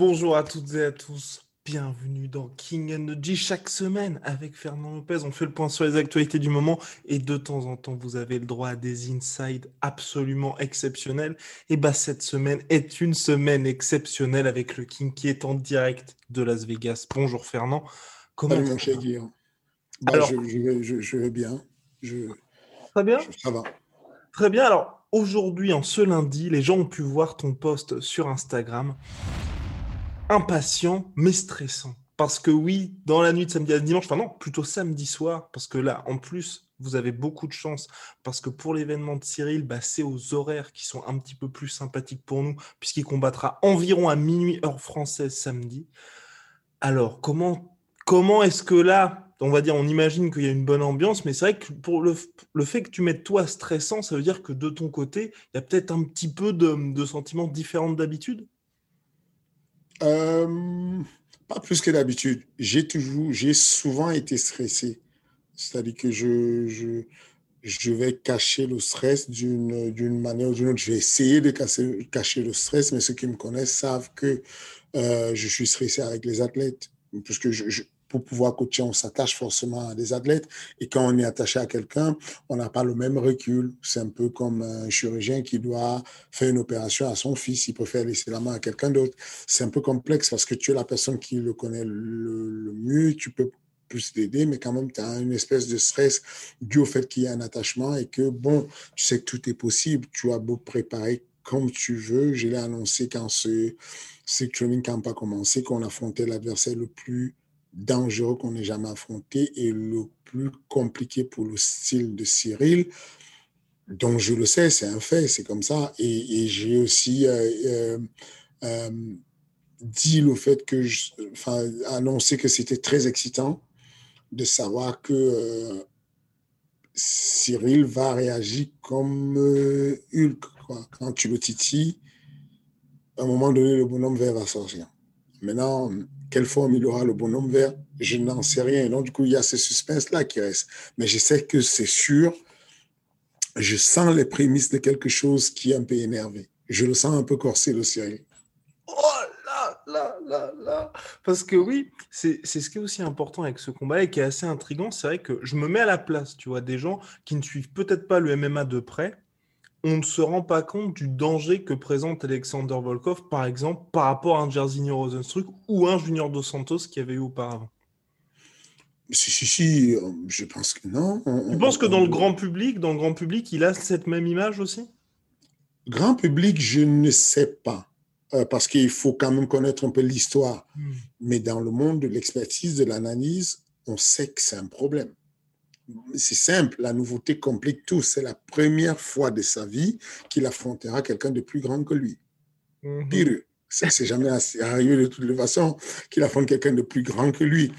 Bonjour à toutes et à tous, bienvenue dans King Energy. Chaque semaine, avec Fernand Lopez, on fait le point sur les actualités du moment et de temps en temps, vous avez le droit à des insides absolument exceptionnels. Et bah, cette semaine est une semaine exceptionnelle avec le King qui est en direct de Las Vegas. Bonjour Fernand. Comment Salut mon cher Guillaume. Bah, Alors- je, je vais, je- je vais bien. Je, Très bien. ça va. Très bien. Alors, aujourd'hui, en ce lundi, les gens ont pu voir ton post sur Instagram. Impatient, mais stressant. Parce que oui, dans la nuit de samedi à dimanche, enfin non, plutôt samedi soir, parce que là, en plus, vous avez beaucoup de chance, parce que pour l'événement de Cyril, bah, c'est aux horaires qui sont un petit peu plus sympathiques pour nous, puisqu'il combattra environ à minuit heure française samedi. Alors, comment, comment est-ce que là, on va dire, on imagine qu'il y a une bonne ambiance, mais c'est vrai que pour le, fait que tu mettes toi stressant, ça veut dire que de ton côté, il y a peut-être un petit peu de, de sentiments différents d'habitude. Euh, pas plus que d'habitude. J'ai toujours, j'ai souvent été stressé. C'est-à-dire que je, je, vais cacher le stress d'une, d'une manière ou d'une autre. Je vais essayer de cacher, le stress, mais ceux qui me connaissent savent que euh, je suis stressé avec les athlètes. Puisque je- pour pouvoir coacher, on s'attache forcément à des athlètes. Et quand on est attaché à quelqu'un, on n'a pas le même recul. C'est un peu comme un chirurgien qui doit faire une opération à son fils. Il préfère laisser la main à quelqu'un d'autre. C'est un peu complexe parce que tu es la personne qui le connaît le, mieux. Tu peux plus t'aider, mais quand même, tu as une espèce de stress dû au fait qu'il y a un attachement et que, bon, tu sais que tout est possible. Tu as beau préparer comme tu veux. Je l'ai annoncé quand ce, ce training camp a commencé, qu'on affrontait l'adversaire le plus dangereux qu'on ait jamais affronté et le plus compliqué pour le style de Cyril. Donc, je le sais, c'est un fait, c'est comme ça. Et, j'ai aussi euh, euh, euh, dit le fait que, enfin, annoncé que c'était très excitant de savoir que Cyril va réagir comme Hulk. Quoi. Quand tu le titilles, à un moment donné, le bonhomme va sortir. Maintenant, quelle forme il aura le bonhomme vert, je n'en sais rien. Donc, du coup, il y a ce suspense-là qui reste. Mais je sais que c'est sûr, je sens les prémices de quelque chose qui est un peu énervé. Je le sens un peu corsé, le Cyril. Oh là là là là Parce que oui, c'est ce qui est aussi important avec ce combat et qui est assez intriguant. C'est vrai que je me mets à la place, tu vois, des gens qui ne suivent peut-être pas le MMA de près. On ne se rend pas compte du danger que présente Alexander Volkov, par exemple, par rapport à un Jairzinho Rosenstruck ou un Junior Dos Santos qui avait eu auparavant. Si, si, si, euh, je pense que non. On- Tu penses que on- dans le grand public, dans le grand public, il a cette même image aussi? Grand public, je ne sais pas. Euh, parce qu'il faut quand même connaître un peu l'histoire. Mais dans le monde de l'expertise, de l'analyse, on sait que c'est un problème. C'est simple, la nouveauté complique tout. C'est la première fois de sa vie qu'il affrontera quelqu'un de plus grand que lui. Mhm. Pire, ça c'est jamais assez arrivé de toutes les façons qu'il affronte quelqu'un de plus grand que lui.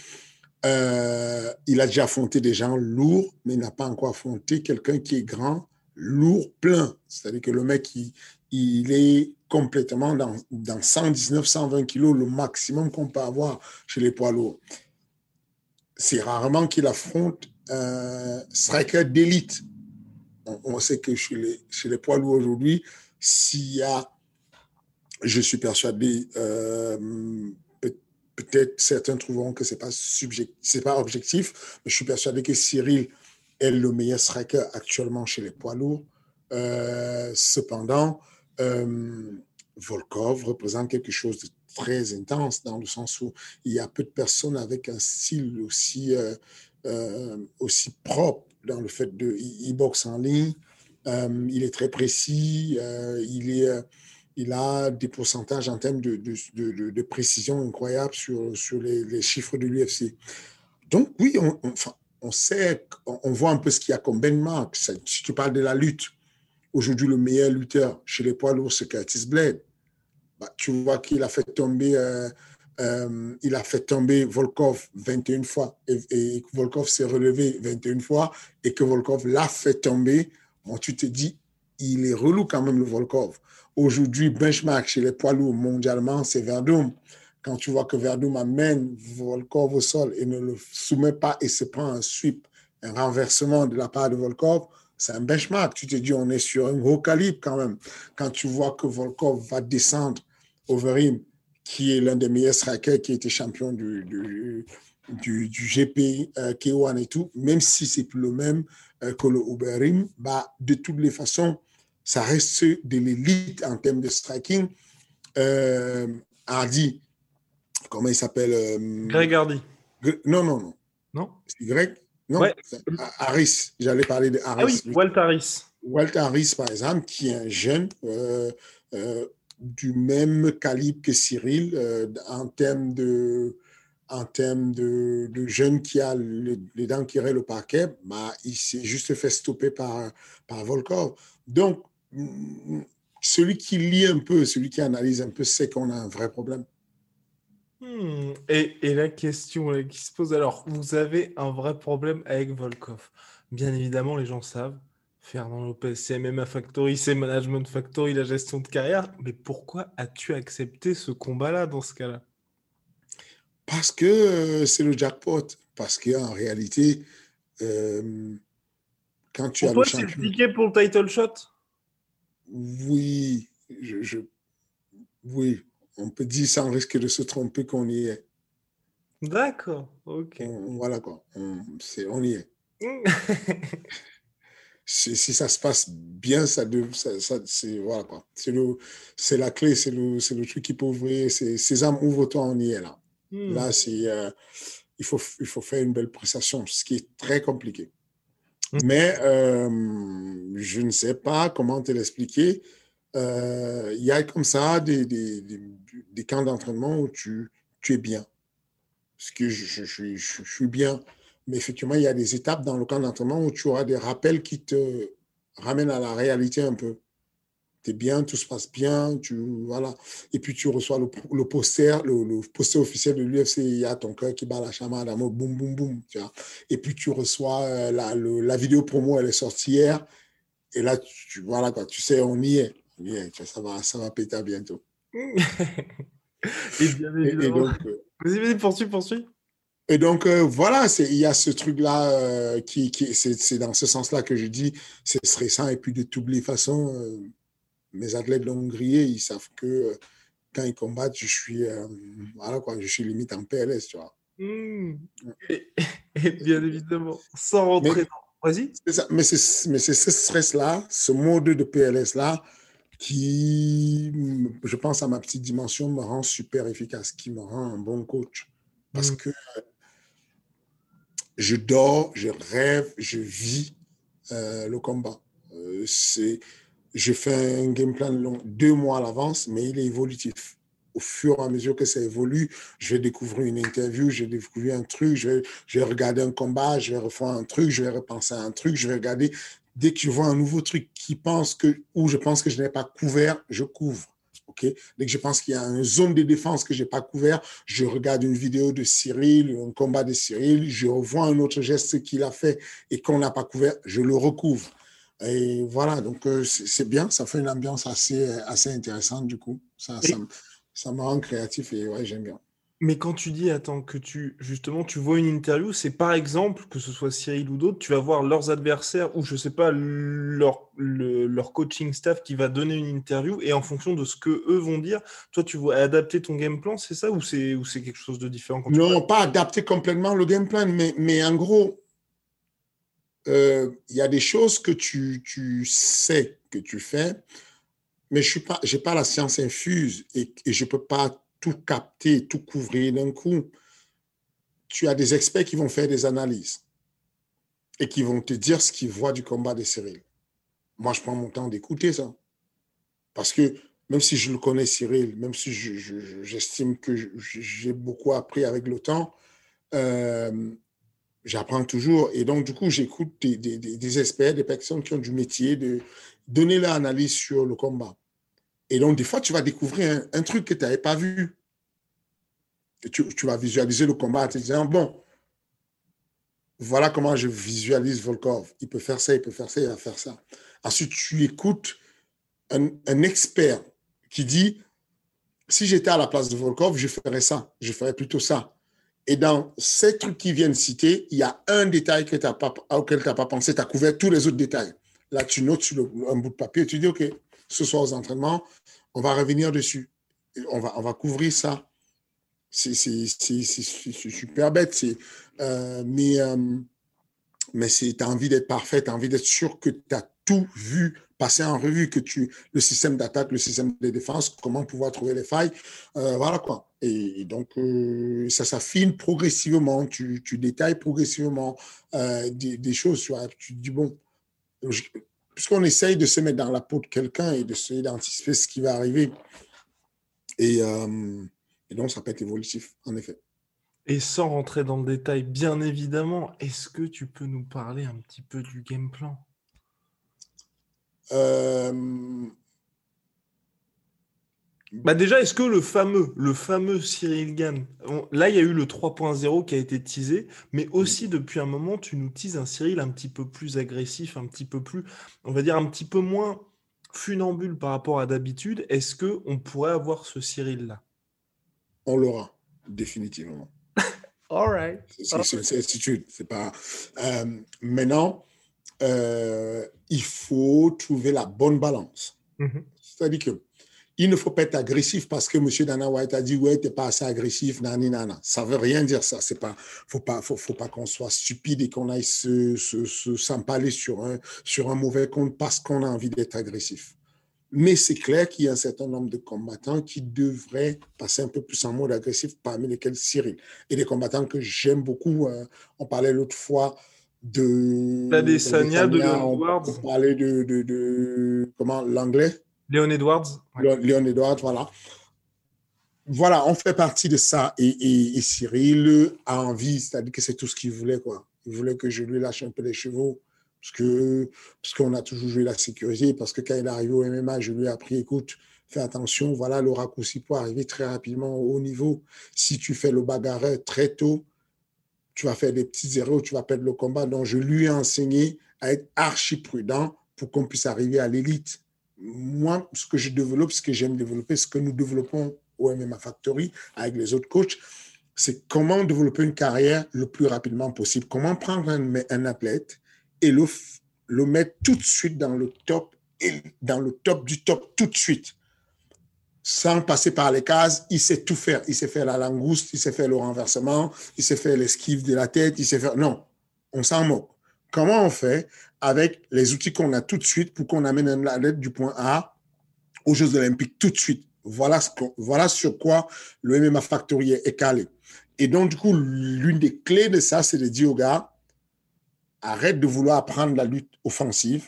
Euh, il a déjà affronté des gens lourds, mais il n'a pas encore affronté quelqu'un qui est grand, lourd, plein. C'est-à-dire que le mec, il, il est complètement dans, dans 119, 120 kilos, le maximum qu'on peut avoir chez les poids lourds. C'est rarement qu'il affronte un striker d'élite. On, sait que chez les, chez les poids lourds aujourd'hui, s'il y a, je suis persuadé, euh, peut- peut-être certains trouveront que c'est pas subjectif, c'est pas objectif, mais je suis persuadé que Cyril est le meilleur striker actuellement chez les poids lourds. Euh, cependant, euh, Volkov représente quelque chose de très intense dans le sens où il y a peu de personnes avec un style aussi, euh, euh, aussi propre dans le fait de il boxe en ligne, Euh, il est très précis. Euh, il, est, il a des pourcentages en termes de, de, précision incroyables sur, sur les, les chiffres de l'UFC. Donc, oui, on, on, sait, on voit un peu ce qu'il y a comme benchmark. Si tu parles de la lutte, aujourd'hui, le meilleur lutteur chez les poids lourds, c'est Curtis Blade. Bah, tu vois qu'il a fait tomber euh, il a fait tomber Volkov 21 fois et, Volkov s'est relevé 21 fois et que Volkov l'a fait tomber. Bon, tu te dis, il est relou quand même le Volkov. Aujourd'hui, benchmark chez les poids lourds mondialement, c'est Verdum. Quand tu vois que Verdum amène Volkov au sol et ne le soumet pas et se prend un sweep, un renversement de la part de Volkov, c'est un benchmark. Tu te dis, on est sur un gros calibre quand même. Quand tu vois que Volkov va descendre Overeem qui est l'un des meilleurs strikers, qui a été champion du, du, du, GP euh, K1 et tout, même si c'est plus le même euh, que le Uberim, bah, de toutes les façons, ça reste de l'élite en termes de striking. Euh, Hardy, comment il s'appelle euh, Greg Hardy. Non, non, non. Non C'est Greg? Non, Harris. J'allais parler de Harris. Ah oui, Walt Harris. Walt Harris, par exemple, qui est un jeune du même calibre que Cyril euh, en termes de en de, jeune qui a les dents qui le parquet, bah, il s'est juste fait stopper par, par Volkov. Donc, celui qui lit un peu, celui qui analyse un peu, sait qu'on a un vrai problème. Hmm. Et, et, la question qui se pose, alors, vous avez un vrai problème avec Volkov. Bien évidemment, les gens savent, Fernand Lopez, c'est MMA Factory, c'est Management Factory, la gestion de carrière. Mais pourquoi as-tu accepté ce combat-là dans ce cas-là? Parce que euh, c'est le jackpot. Parce qu'en réalité, euh, quand tu as toi, c'est le pour le title shot? Oui, je, oui, on peut dire sans risque de se tromper qu'on y est. D'accord, ok. voilà quoi, on, on y est. si, ça se passe bien, ça, ça, c'est voilà quoi. C'est la clé, c'est le, truc qui peut ouvrir. Sésame, ouvre-toi, on y est là. Là, c'est, euh, il faut, il faut faire une belle prestation, ce qui est très compliqué. Hmm. Mais euh, je ne sais pas comment te l'expliquer. Euh, il y a comme ça des, des, des, camps d'entraînement où tu, tu es bien. Parce que je, je, je suis bien mais effectivement, il y a des étapes dans le camp d'entraînement où tu auras des rappels qui te ramènent à la réalité un peu. Tu es bien, tout se passe bien, tu, voilà. Et puis tu reçois le, le poster, le, poster officiel de l'UFC, il y a ton cœur qui bat la chamade, boum, boum, boum, tu vois. Et puis tu reçois euh, la, la vidéo promo, elle est sortie hier. Et là, tu, voilà, quoi, tu sais, on y est. On y est ça, va, ça va péter bientôt. et bien évidemment. Euh, vas-y, vas-y, poursuis, poursuis. Et donc, euh, voilà, il y a ce truc-là euh, qui, qui c'est dans ce sens-là que je dis, c'est stressant. Et puis, de toutes les façons, euh, mes athlètes l'ont grillé. Ils savent que quand ils combattent, je suis, voilà quoi, je suis limite en PLS, tu vois. Mmh. Et, bien évidemment, sans rentrer dans... Vas-y. Mais c'est ce stress-là, ce mode de PLS-là, qui, je pense à ma petite dimension, me rend super efficace, qui me rend un bon coach. Parce mmh. que je dors, je rêve, je vis euh, le combat. Euh, c'est, je fais un game plan long, deux mois à l'avance, mais il est évolutif. Au fur et à mesure que ça évolue, je vais découvrir une interview, je vais découvrir un truc, je vais, je vais regarder un combat, je vais refaire un truc, je vais repenser à un truc, je vais regarder. Dès que je vois un nouveau truc qui pense que, ou je pense que je n'ai pas couvert, je couvre. Dès que je pense qu'il y a une zone de défense que je n'ai pas couvert, je regarde une vidéo de Cyril, un combat de Cyril, je revois un autre geste qu'il a fait et qu'on n'a pas couvert, je le recouvre. Et voilà, donc euh, c'est bien, ça fait une ambiance assez, assez intéressante du coup. Ça, ça, ça me rend créatif et ouais, j'aime bien. Mais quand tu dis, attends, que tu, justement, tu vois une interview, c'est par exemple, que ce soit Cyril ou d'autres, tu vas voir leurs adversaires ou, je sais pas, leur, leur coaching staff qui va donner une interview et en fonction de ce que eux vont dire, toi, tu vas adapter ton game plan, c'est ça ou c'est, ou c'est quelque chose de différent Non, pas adapter complètement le game plan, mais, mais en gros, euh, il y a des choses que tu, tu sais que tu fais, mais je n'ai pas, pas la science infuse et, et je ne peux pas tout capter, tout couvrir d'un coup. Tu as des experts qui vont faire des analyses et qui vont te dire ce qu'ils voient du combat de Cyril. moi, je prends mon temps d'écouter ça. Parce que même si je le connais, Cyril, même si j'estime que j'ai beaucoup appris avec le temps, euh, j'apprends toujours. Et donc, du coup, j'écoute des, des, experts, des personnes qui ont du métier, de donner leur analyse sur le combat. Et donc, des fois, tu vas découvrir un, truc que tu n'avais pas vu. tu, vas visualiser le combat en te disant, bon, voilà comment je visualise Volkov. Il peut faire ça, il peut faire ça, il va faire ça. Ensuite, tu écoutes un, expert qui dit, si j'étais à la place de Volkov, je ferais ça, je ferais plutôt ça. Et dans ces trucs qui viennent citer, il y a un détail que pas, auquel tu n'as pas pensé, tu as couvert tous les autres détails. Là, tu notes sur un bout de papier et tu dis, OK, ce soir aux entraînements, on va revenir dessus. On va, on va couvrir ça. C'est super bête. Euh, mais euh, mais tu as envie d'être parfait, tu as envie d'être sûr que tu as tout vu, passer en revue, que tu le système d'attaque, le système de défense, comment pouvoir trouver les failles. Euh, voilà quoi. Et, donc, ça s'affine progressivement, tu, tu, détailles progressivement des, choses. Tu, tu dis, bon, puisqu'on essaye de se mettre dans la peau de quelqu'un et de se d'anticiper ce qui va arriver. Et, et donc, ça peut être évolutif, en effet. Et sans rentrer dans le détail, bien évidemment, est-ce que tu peux nous parler un petit peu du game plan? Euh, bah déjà, est-ce que le fameux, le fameux Cyril Gann, là il y a eu le 3.0 qui a été teasé, mais aussi depuis un moment tu nous teases un Cyril un petit peu plus agressif, un petit peu plus, on va dire un petit peu moins funambule par rapport à d'habitude. Est-ce que on pourrait avoir ce Cyril là On l'aura définitivement. All right. C'est C'est pas. Euh, maintenant, euh, il faut trouver la bonne balance. Mm-hmm. C'est-à-dire que il ne faut pas être agressif parce que M. Dana White a dit ouais, t'es pas assez agressif, nani nana. Ça veut rien dire ça. C'est pas, faut pas, faut, faut pas qu'on soit stupide et qu'on aille se, s'empaler sur un, sur un mauvais compte parce qu'on a envie d'être agressif. Mais c'est clair qu'il y a un certain nombre de combattants qui devraient passer un peu plus en mode agressif, parmi lesquels Cyril. Et des combattants que j'aime beaucoup. Hein. On parlait l'autre fois de. L'Adesanya de Léon Edwards. On parlait de, de, de comment l'anglais? Léon Edwards? Léon Edwards, voilà. Voilà, on fait partie de ça. Et, Cyril a envie, c'est-à-dire que c'est tout ce qu'il voulait, quoi. Il voulait que je lui lâche un peu les chevaux parce parce qu'on a toujours joué la sécurité, parce que quand il est arrivé au MMA, je lui ai appris, écoute, fais attention, voilà, le raccourci pour arriver très rapidement au haut niveau. Si tu fais le bagarreur très tôt, tu vas faire des petites erreurs, tu vas perdre le combat. Donc, je lui ai enseigné à être archi prudent pour qu'on puisse arriver à l'élite. Moi, ce que je développe, ce que j'aime développer, ce que nous développons au MMA Factory avec les autres coachs, c'est comment développer une carrière le plus rapidement possible. Comment prendre un, athlète et le, le mettre tout de suite dans le top, et dans le top du top tout de suite. Sans passer par les cases, il sait tout faire. Il sait faire la langouste, il sait faire le renversement, il sait faire l'esquive de la tête, il sait faire... Non, on s'en moque. Comment on fait avec les outils qu'on a tout de suite pour qu'on amène un athlète du point A aux Jeux olympiques tout de suite? Voilà, sur quoi le MMA Factory est calé. Et donc, du coup, l'une des clés de ça, c'est de dire aux gars, arrête de vouloir prendre la lutte offensive,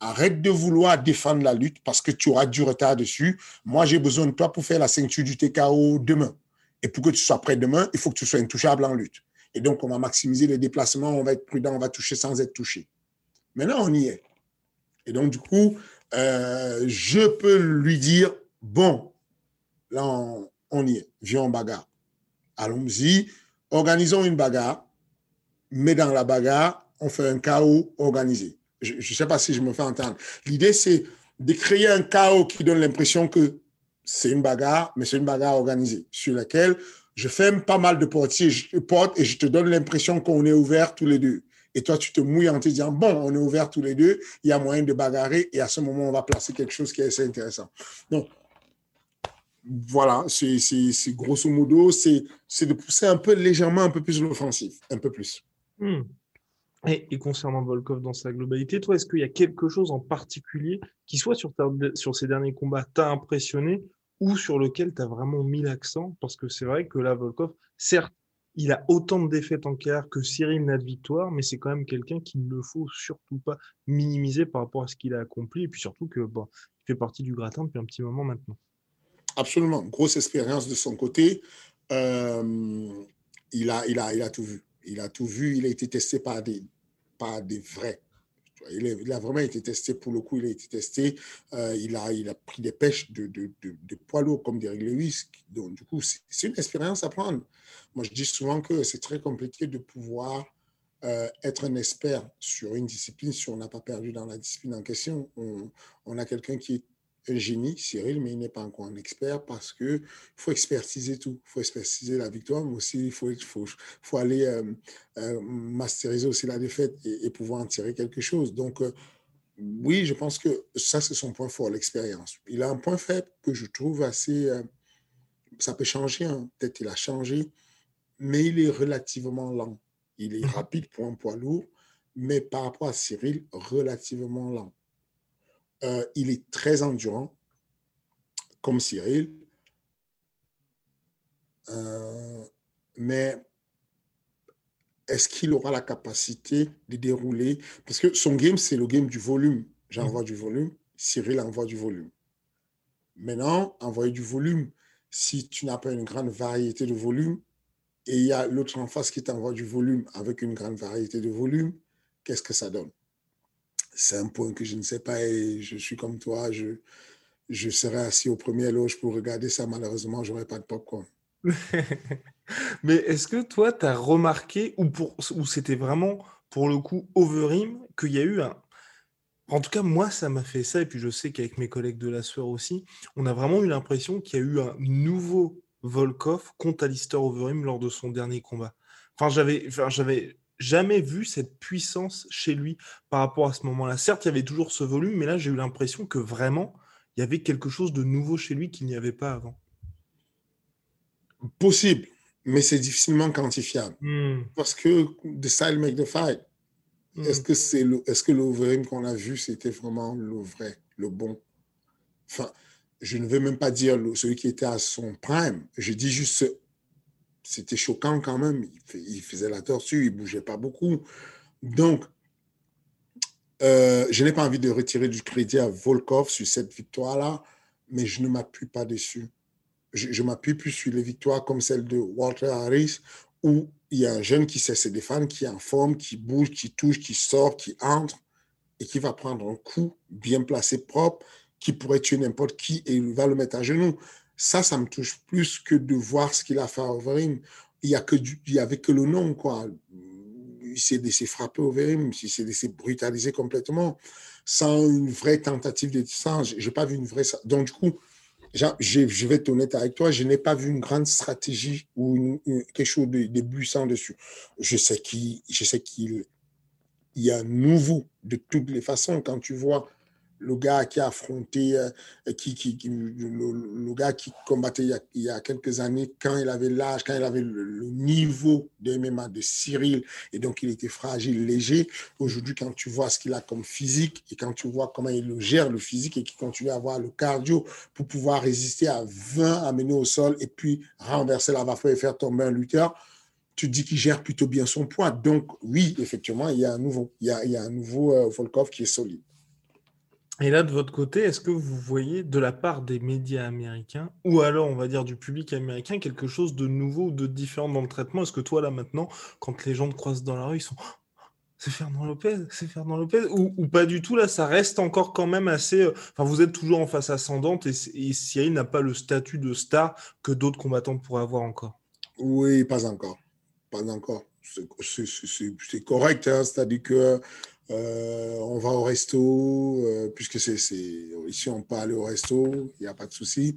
arrête de vouloir défendre la lutte parce que tu auras du retard dessus. Moi, j'ai besoin de toi pour faire la ceinture du TKO demain. Et pour que tu sois prêt demain, il faut que tu sois intouchable en lutte. Et donc, on va maximiser les déplacements, on va être prudent, on va toucher sans être touché. Maintenant, on y est. Et donc, du coup, euh, je peux lui dire, bon, là, on, on y est, viens en bagarre. Allons-y, organisons une bagarre, mais dans la bagarre, on fait un chaos organisé. Je ne sais pas si je me fais entendre. L'idée, c'est de créer un chaos qui donne l'impression que c'est une bagarre, mais c'est une bagarre organisée, sur laquelle je ferme pas mal de portiers, je, porte et je te donne l'impression qu'on est ouvert tous les deux. Et toi, tu te mouilles en te disant, bon, on est ouvert tous les deux, il y a moyen de bagarrer, et à ce moment, on va placer quelque chose qui est assez intéressant. Donc, voilà, c'est grosso modo, c'est de pousser un peu légèrement un peu plus l'offensive, un peu plus. Hmm. Et, concernant Volkov dans sa globalité, toi, est-ce qu'il y a quelque chose en particulier qui, soit sur ces derniers combats, t'a impressionné ou sur lequel tu as vraiment mis l'accent Parce que c'est vrai que là, Volkov, certes, il a autant de défaites en carrière que Cyril n'a de victoire, mais c'est quand même quelqu'un qu'il ne faut surtout pas minimiser par rapport à ce qu'il a accompli, et puis surtout que bon, il fait partie du gratin depuis un petit moment maintenant. Absolument, grosse expérience de son côté. Euh, il, a, il, a, il a tout vu. Il a tout vu, il a été testé par des, par des vrais il, a vraiment été testé pour le coup, il a été testé. Euh, il, a, il a pris des pêches de, de, de, poids lourds comme Derek Lewis. Donc, du coup, c'est une expérience à prendre. Moi, je dis souvent que c'est très compliqué de pouvoir euh, être un expert sur une discipline si on n'a pas perdu dans la discipline en question. On, on a quelqu'un qui est un génie, Cyril, mais il n'est pas encore un expert parce qu'il faut expertiser tout. Il faut expertiser la victoire, mais aussi il faut, faut, faut aller euh, euh, masteriser aussi la défaite et, pouvoir en tirer quelque chose. Donc, euh, oui, je pense que ça, c'est son point fort, l'expérience. Il a un point faible que je trouve assez... ça peut changer, hein. peut-être il a changé, mais il est relativement lent. Il est mhm. rapide pour un poids lourd, mais par rapport à Cyril, relativement lent. Euh, il est très endurant, comme Cyril. Euh, mais est-ce qu'il aura la capacité de dérouler? Parce que son game, c'est le game du volume. J'envoie du volume, Cyril envoie du volume. Maintenant, envoyer du volume, si tu n'as pas une grande variété de volume, et il y a l'autre en face qui t'envoie du volume avec une grande variété de volume, qu'est-ce que ça donne? C'est un point que je ne sais pas et je suis comme toi, je, je serais assis au premier loge pour regarder ça. Malheureusement, je n'aurais pas de popcorn. Mais est-ce que toi, tu as remarqué, ou, c'était vraiment pour le coup Overeem, qu'il y a eu un. En tout cas, moi, ça m'a fait ça, et puis je sais qu'avec mes collègues de la soeur aussi, on a vraiment eu l'impression qu'il y a eu un nouveau Volkov contre Alistair Overeem lors de son dernier combat. Enfin, j'avais, enfin, j'avais jamais vu cette puissance chez lui par rapport à ce moment-là. Certes, il y avait toujours ce volume, mais là, j'ai eu l'impression que vraiment, il y avait quelque chose de nouveau chez lui qu'il n'y avait pas avant. Possible, mais c'est difficilement quantifiable. Hmm. Parce que the style make the fight. Hmm. Est-ce que c'est le, est-ce que qu'on a vu, c'était vraiment le vrai, le bon? Enfin, je ne veux même pas dire celui qui était à son prime. Je dis juste c'était choquant quand même. Il, faisait la tortue, il bougeait pas beaucoup. Donc, euh, je n'ai pas envie de retirer du crédit à Volkov sur cette victoire-là, mais je ne m'appuie pas dessus. Je, m'appuie plus sur les victoires comme celle de Walter Harris, où il y a un jeune qui sait se défendre, qui est en forme, qui bouge, qui touche, qui sort, qui entre, et qui va prendre un coup bien placé, propre, qui pourrait tuer n'importe qui et il va le mettre à genoux. Ça, ça me touche plus que de voir ce qu'il a fait à Overeem. Il n'y avait que le nom, quoi. Il s'est laissé frapper Overeem, il s'est laissé brutaliser complètement, sans une vraie tentative de distance. Je n'ai pas vu une vraie. Donc, du coup, je vais être honnête avec toi, je n'ai pas vu une grande stratégie ou quelque chose de, de buissant dessus. Je sais qu'il y a nouveau de toutes les façons. Quand tu vois le gars qui a affronté, euh, qui, le, gars qui combattait il y, a, quelques années, quand il avait l'âge, quand il avait le, niveau de MMA de Cyril, et donc il était fragile, léger. Aujourd'hui, quand tu vois ce qu'il a comme physique, et quand tu vois comment il le gère, le physique, et qu'il continue à avoir le cardio pour pouvoir résister à 20 amener au sol, et puis renverser la vapeur et faire tomber un lutteur, tu dis qu'il gère plutôt bien son poids. Donc, oui, effectivement, il y a un nouveau, il euh, Volkov qui est solide. Et là, de votre côté, est-ce que vous voyez de la part des médias américains, ou alors on va dire du public américain, quelque chose de nouveau ou de différent dans le traitement? Est-ce que toi, là maintenant, quand les gens te croisent dans la rue, ils sont oh, c'est Fernand Lopez, c'est Fernand Lopez, ou, pas du tout, là, ça reste encore quand même assez. Euh, enfin, vous êtes toujours en face ascendante et, et n'a pas le statut de star que d'autres combattants pourraient avoir encore. Oui, pas encore. Pas encore. C'est correct, hein, c'est-à-dire que euh, on va au resto, euh, puisque c'est ici on peut aller au resto, il n'y a pas de souci.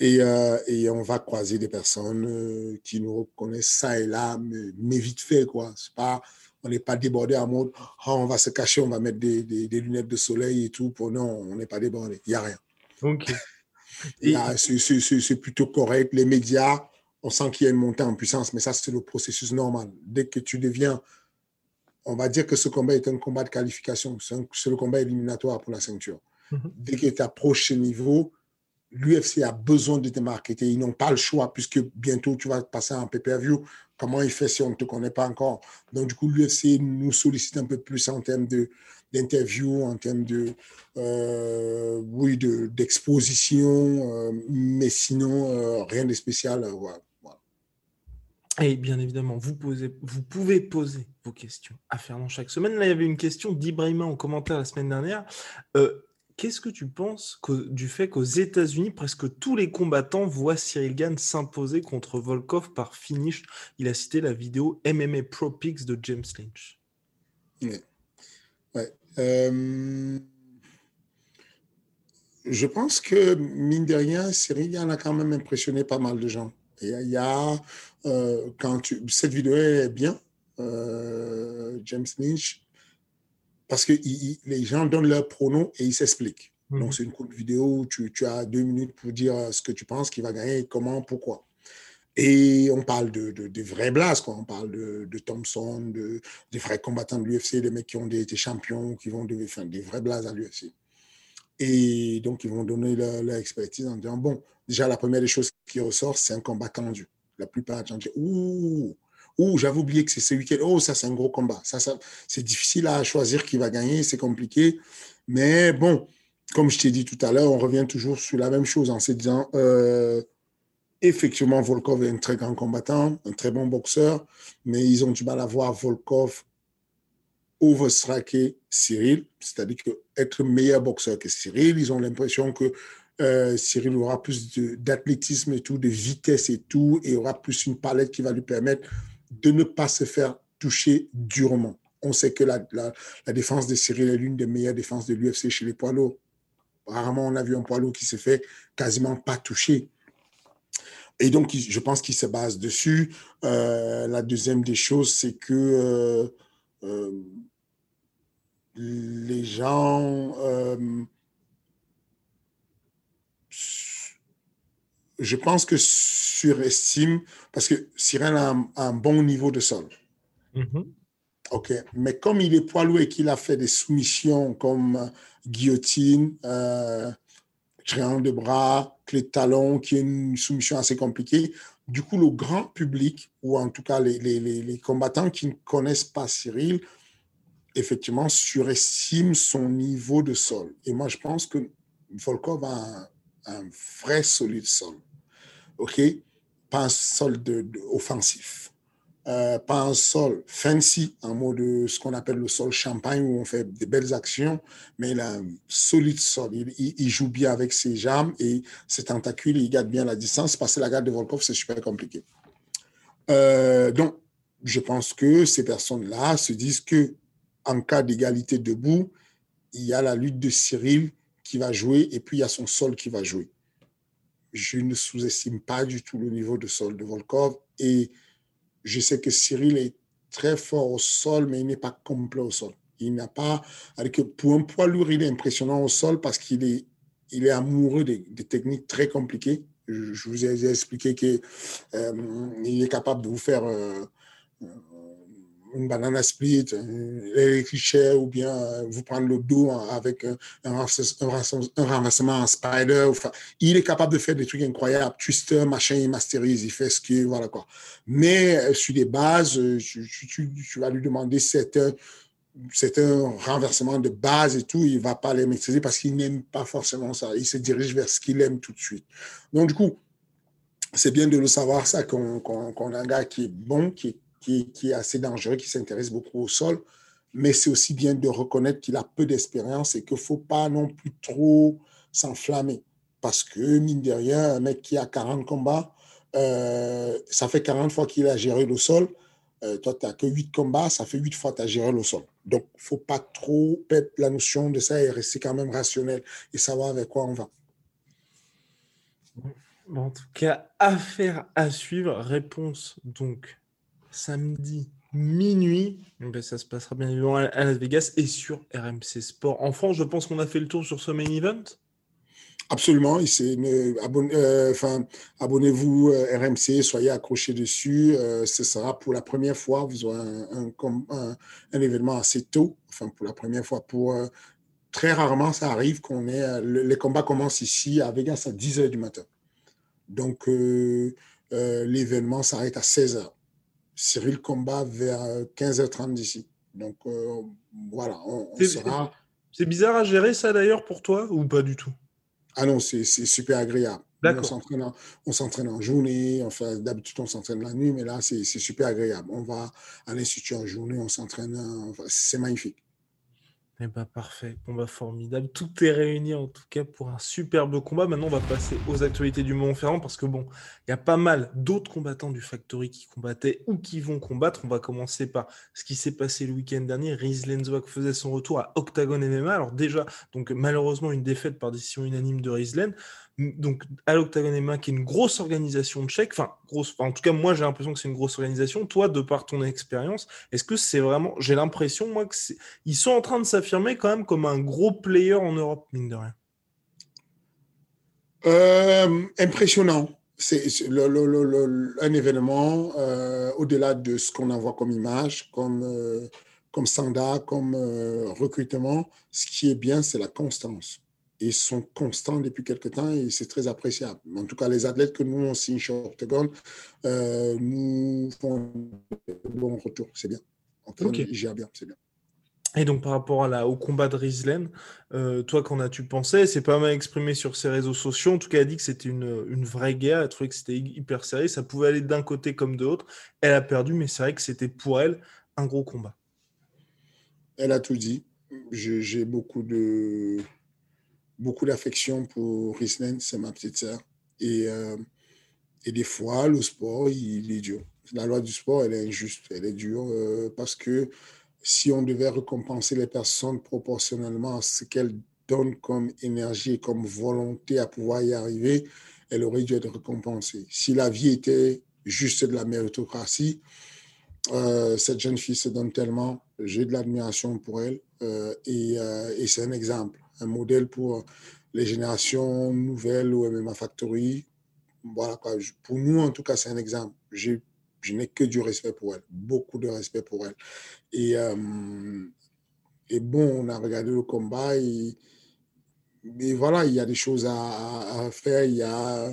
Et, euh, et, on va croiser des personnes qui nous reconnaissent ça et là, mais, vite fait, quoi. Pas, on n'est pas débordé en mode, oh, on va se cacher, on va mettre des, des, lunettes de soleil et tout. Pour, non, on n'est pas débordé. Il n'y a rien. C'est plutôt correct. Les médias, on sent qu'il y a une montée en puissance, mais ça, c'est le processus normal. Dès que tu deviens on va dire que ce combat est un combat de qualification, c'est le combat éliminatoire pour la ceinture. Mhm. Dès que tu approches ce niveau, l'UFC a besoin de te marketer. Ils n'ont pas le choix puisque bientôt tu vas passer en pay-per-view. Comment il fait si on ne te connaît pas encore? Donc, du coup, l'UFC nous sollicite un peu plus en termes d'interviews, en termes de, euh, oui, d'exposition, euh, mais sinon, euh, rien de spécial. voilà. Et bien évidemment, vous, pouvez poser vos questions à Fernand chaque semaine. Là, il y avait une question d'Ibrahima en commentaire la semaine dernière. Qu'est-ce que tu penses du fait qu'aux États-Unis, presque tous les combattants voient Cyril Gann s'imposer contre Volkov par finish? Il a cité la vidéo MMA Pro Picks de James Lynch. Ouais. Euh, je pense que, mine de rien, Cyril Gann a quand même impressionné pas mal de gens. Il y a, euh, quand tu, cette vidéo est bien, euh, James Lynch, parce que les gens donnent leur pronom et ils s'expliquent. Mhm. Donc, c'est une courte vidéo où tu, as deux minutes pour dire ce que tu penses, qui va gagner, comment, pourquoi. Et on parle de, de, vrais blasts, quoi. On parle de, de Thompson, de, des vrais combattants de l'UFC, des mecs qui ont été champions, qui vont de, enfin, des vrais blasts à l'UFC. Et donc, ils vont donner leur, expertise en disant, bon, déjà, la première des choses qui ressort, c'est un combat tendu. La plupart des gens disent, ouh, ou j'avais oublié que c'est ce week-end. Oh, ça, c'est un gros combat. Ça, ça c'est difficile à choisir qui va gagner. C'est compliqué. Mais bon, comme je t'ai dit tout à l'heure, on revient toujours sur la même chose en se disant euh, effectivement, Volkov est un très grand combattant, un très bon boxeur, mais ils ont du mal à voir Volkov overstracker Cyril, c'est-à-dire être meilleur boxeur que Cyril. Ils ont l'impression que euh, Cyril aura plus d'athlétisme et tout, de vitesse et tout, et aura plus une palette qui va lui permettre de ne pas se faire toucher durement. On sait que la, la, défense de Cyril est l'une des meilleures défenses de l'UFC chez les poids lourds. Rarement on a vu un poids lourd qui se fait quasiment pas toucher. Et donc, je pense qu'il se base dessus. Euh, la deuxième des choses, c'est que euh, les gens je pense que surestime, parce que Cyril a un, bon niveau de sol. Mm-hmm. OK. Mais comme il est poids lourd et qu'il a fait des soumissions comme euh, guillotine, euh, triangle de bras, clé de talon, qui est une soumission assez compliquée, du coup, le grand public, ou en tout cas les, les, les combattants qui ne connaissent pas Cyril, effectivement, surestiment son niveau de sol. Et moi, je pense que Volkov a un vrai solide sol. OK? Pas un sol de, offensif. Euh, pas un sol fancy, en mode ce qu'on appelle le sol champagne, où on fait des belles actions, mais il a un solide sol. Il, joue bien avec ses jambes et ses tentacules, il garde bien la distance. Passer la garde de Volkov, c'est super compliqué. Euh, donc, je pense que ces personnes-là se disent que en cas d'égalité debout, il y a la lutte de Cyril qui va jouer et puis il y a son sol qui va jouer. Je ne sous-estime pas du tout le niveau de sol de Volkov et je sais que Cyril est très fort au sol, mais il n'est pas complet au sol. Il n'a pas, avec, pour un poids lourd, il est impressionnant au sol parce qu'il est, il est amoureux des, techniques très compliquées. Je, vous ai, expliqué qu'il euh, est capable de vous faire euh, une banana split, un ou bien euh, vous prendre le dos avec un, renversement en spider. Il est capable de faire des trucs incroyables. Twister, machin, il masterise, il fait ce que, voilà quoi. Mais euh, sur des bases, euh, tu, vas lui demander certains, un renversement de base et tout, il va pas les maîtriser parce qu'il n'aime pas forcément ça. Il se dirige vers ce qu'il aime tout de suite. Donc, du coup, c'est bien de le savoir, ça, qu'on a un gars qui est bon, qui est qui, est assez dangereux, qui s'intéresse beaucoup au sol. Mais c'est aussi bien de reconnaître qu'il a peu d'expérience et qu'il ne faut pas non plus trop s'enflammer. Parce que, mine de rien, un mec qui a 40 combats, euh, ça fait 40 fois qu'il a géré le sol. Euh, toi, tu n'as que 8 combats, ça fait 8 fois que tu as géré le sol. Donc, il ne faut pas trop perdre la notion de ça et rester quand même rationnel et savoir avec quoi on va. en tout cas, affaire à suivre. Réponse donc samedi minuit. Ben, ça se passera bien évidemment à Las Vegas et sur RMC Sport. En France, je pense qu'on a fait le tour sur ce main event? Absolument. Euh, enfin, abonnez-vous euh, RMC, soyez accrochés dessus. Euh, ce sera pour la première fois. Vous aurez un, événement assez tôt, enfin pour la première fois pour très rarement, ça arrive qu'on ait. les combats commencent ici à Vegas à 10 h du matin. Donc, l'événement s'arrête à 16 h. Cyril combat vers 15h30 d'ici. Donc, voilà, on, sera. C'est bizarre à gérer ça d'ailleurs pour toi ou pas du tout? Ah non, c'est super agréable. On s'entraîne en, journée, enfin, d'habitude on s'entraîne la nuit, mais là c'est super agréable. On va à l'institut en journée, on s'entraîne, c'est magnifique. Eh ben, parfait, bon bah formidable. Tout est réuni en tout cas pour un superbe combat. Maintenant, on va passer aux actualités du Mont-Ferrand parce que bon, il y a pas mal d'autres combattants du Factory qui combattaient ou qui vont combattre. On va commencer par ce qui s'est passé le week-end dernier. Riz faisait son retour à Octagon MMA. Alors déjà, donc malheureusement une défaite par décision unanime de Rizlen donc à l'Octagon MMA, qui est une grosse organisation de chèques, enfin, grosse, en tout cas, moi j'ai l'impression que c'est une grosse organisation. Toi, de par ton expérience, est-ce que c'est vraiment, j'ai l'impression, moi, que ils sont en train de s'affirmer quand même comme un gros player en Europe, mine de rien euh, Impressionnant. C'est un événement euh, au-delà de ce qu'on envoie comme image, comme, euh, comme standard, comme recrutement. Ce qui est bien, c'est la constance ils sont constants depuis quelques temps et c'est très appréciable. En tout cas, les athlètes que nous, on signe chez Octagon, euh, nous font un bon retour. C'est bien. Okay. gère bien, c'est bien. Et donc, par rapport à la, au combat de Rizlen, euh, toi, qu'en as-tu pensé? C'est pas mal exprimé sur ses réseaux sociaux. En tout cas, elle a dit que c'était une, une, vraie guerre. Elle trouvait que c'était hyper sérieux. Ça pouvait aller d'un côté comme de l'autre. Elle a perdu, mais c'est vrai que c'était pour elle un gros combat. Elle a tout dit. J'ai beaucoup de beaucoup d'affection pour Riesling, c'est ma petite sœur. Et, euh, et des fois, le sport, il, est dur. La loi du sport, elle est injuste, elle est dure euh, parce que si on devait récompenser les personnes proportionnellement à ce qu'elles donnent comme énergie et comme volonté à pouvoir y arriver, elle aurait dû être récompensée. Si la vie était juste de la méritocratie, euh, cette jeune fille se donne tellement, j'ai de l'admiration pour elle et c'est un exemple un modèle pour les générations nouvelles au MMA Factory. Voilà quoi. Pour nous, en tout cas, c'est un exemple. Je n'ai que du respect pour elle, beaucoup de respect pour elle. Et, euh, bon, on a regardé le combat et, voilà, il y a des choses à, faire, il y a,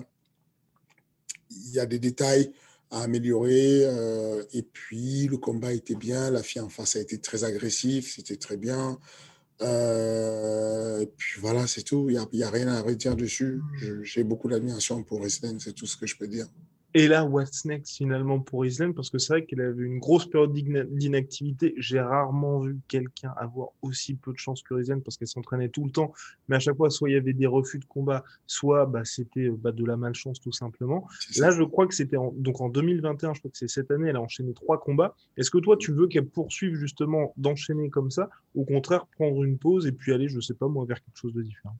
il y a des détails à améliorer. Euh, et puis, le combat était bien, la fille en face a été très agressive, c'était très bien. Euh, puis voilà, c'est tout. Il n'y a, rien à redire dessus. J'ai beaucoup d'admiration pour Islen, c'est tout ce que je peux dire. Et là, what's next finalement pour Islam? Parce que c'est vrai qu'il avait une grosse période d'inactivité. J'ai rarement vu quelqu'un avoir aussi peu de chance que Islam parce qu'elle s'entraînait tout le temps. Mais à chaque fois, soit il y avait des refus de combat, soit bah, c'était bah, de la malchance tout simplement. Là, je crois que c'était en, donc en 2021, je crois que c'est cette année, elle a enchaîné trois combats. Est-ce que toi, tu veux qu'elle poursuive justement d'enchaîner comme ça Au contraire, prendre une pause et puis aller, je sais pas moi, vers quelque chose de différent?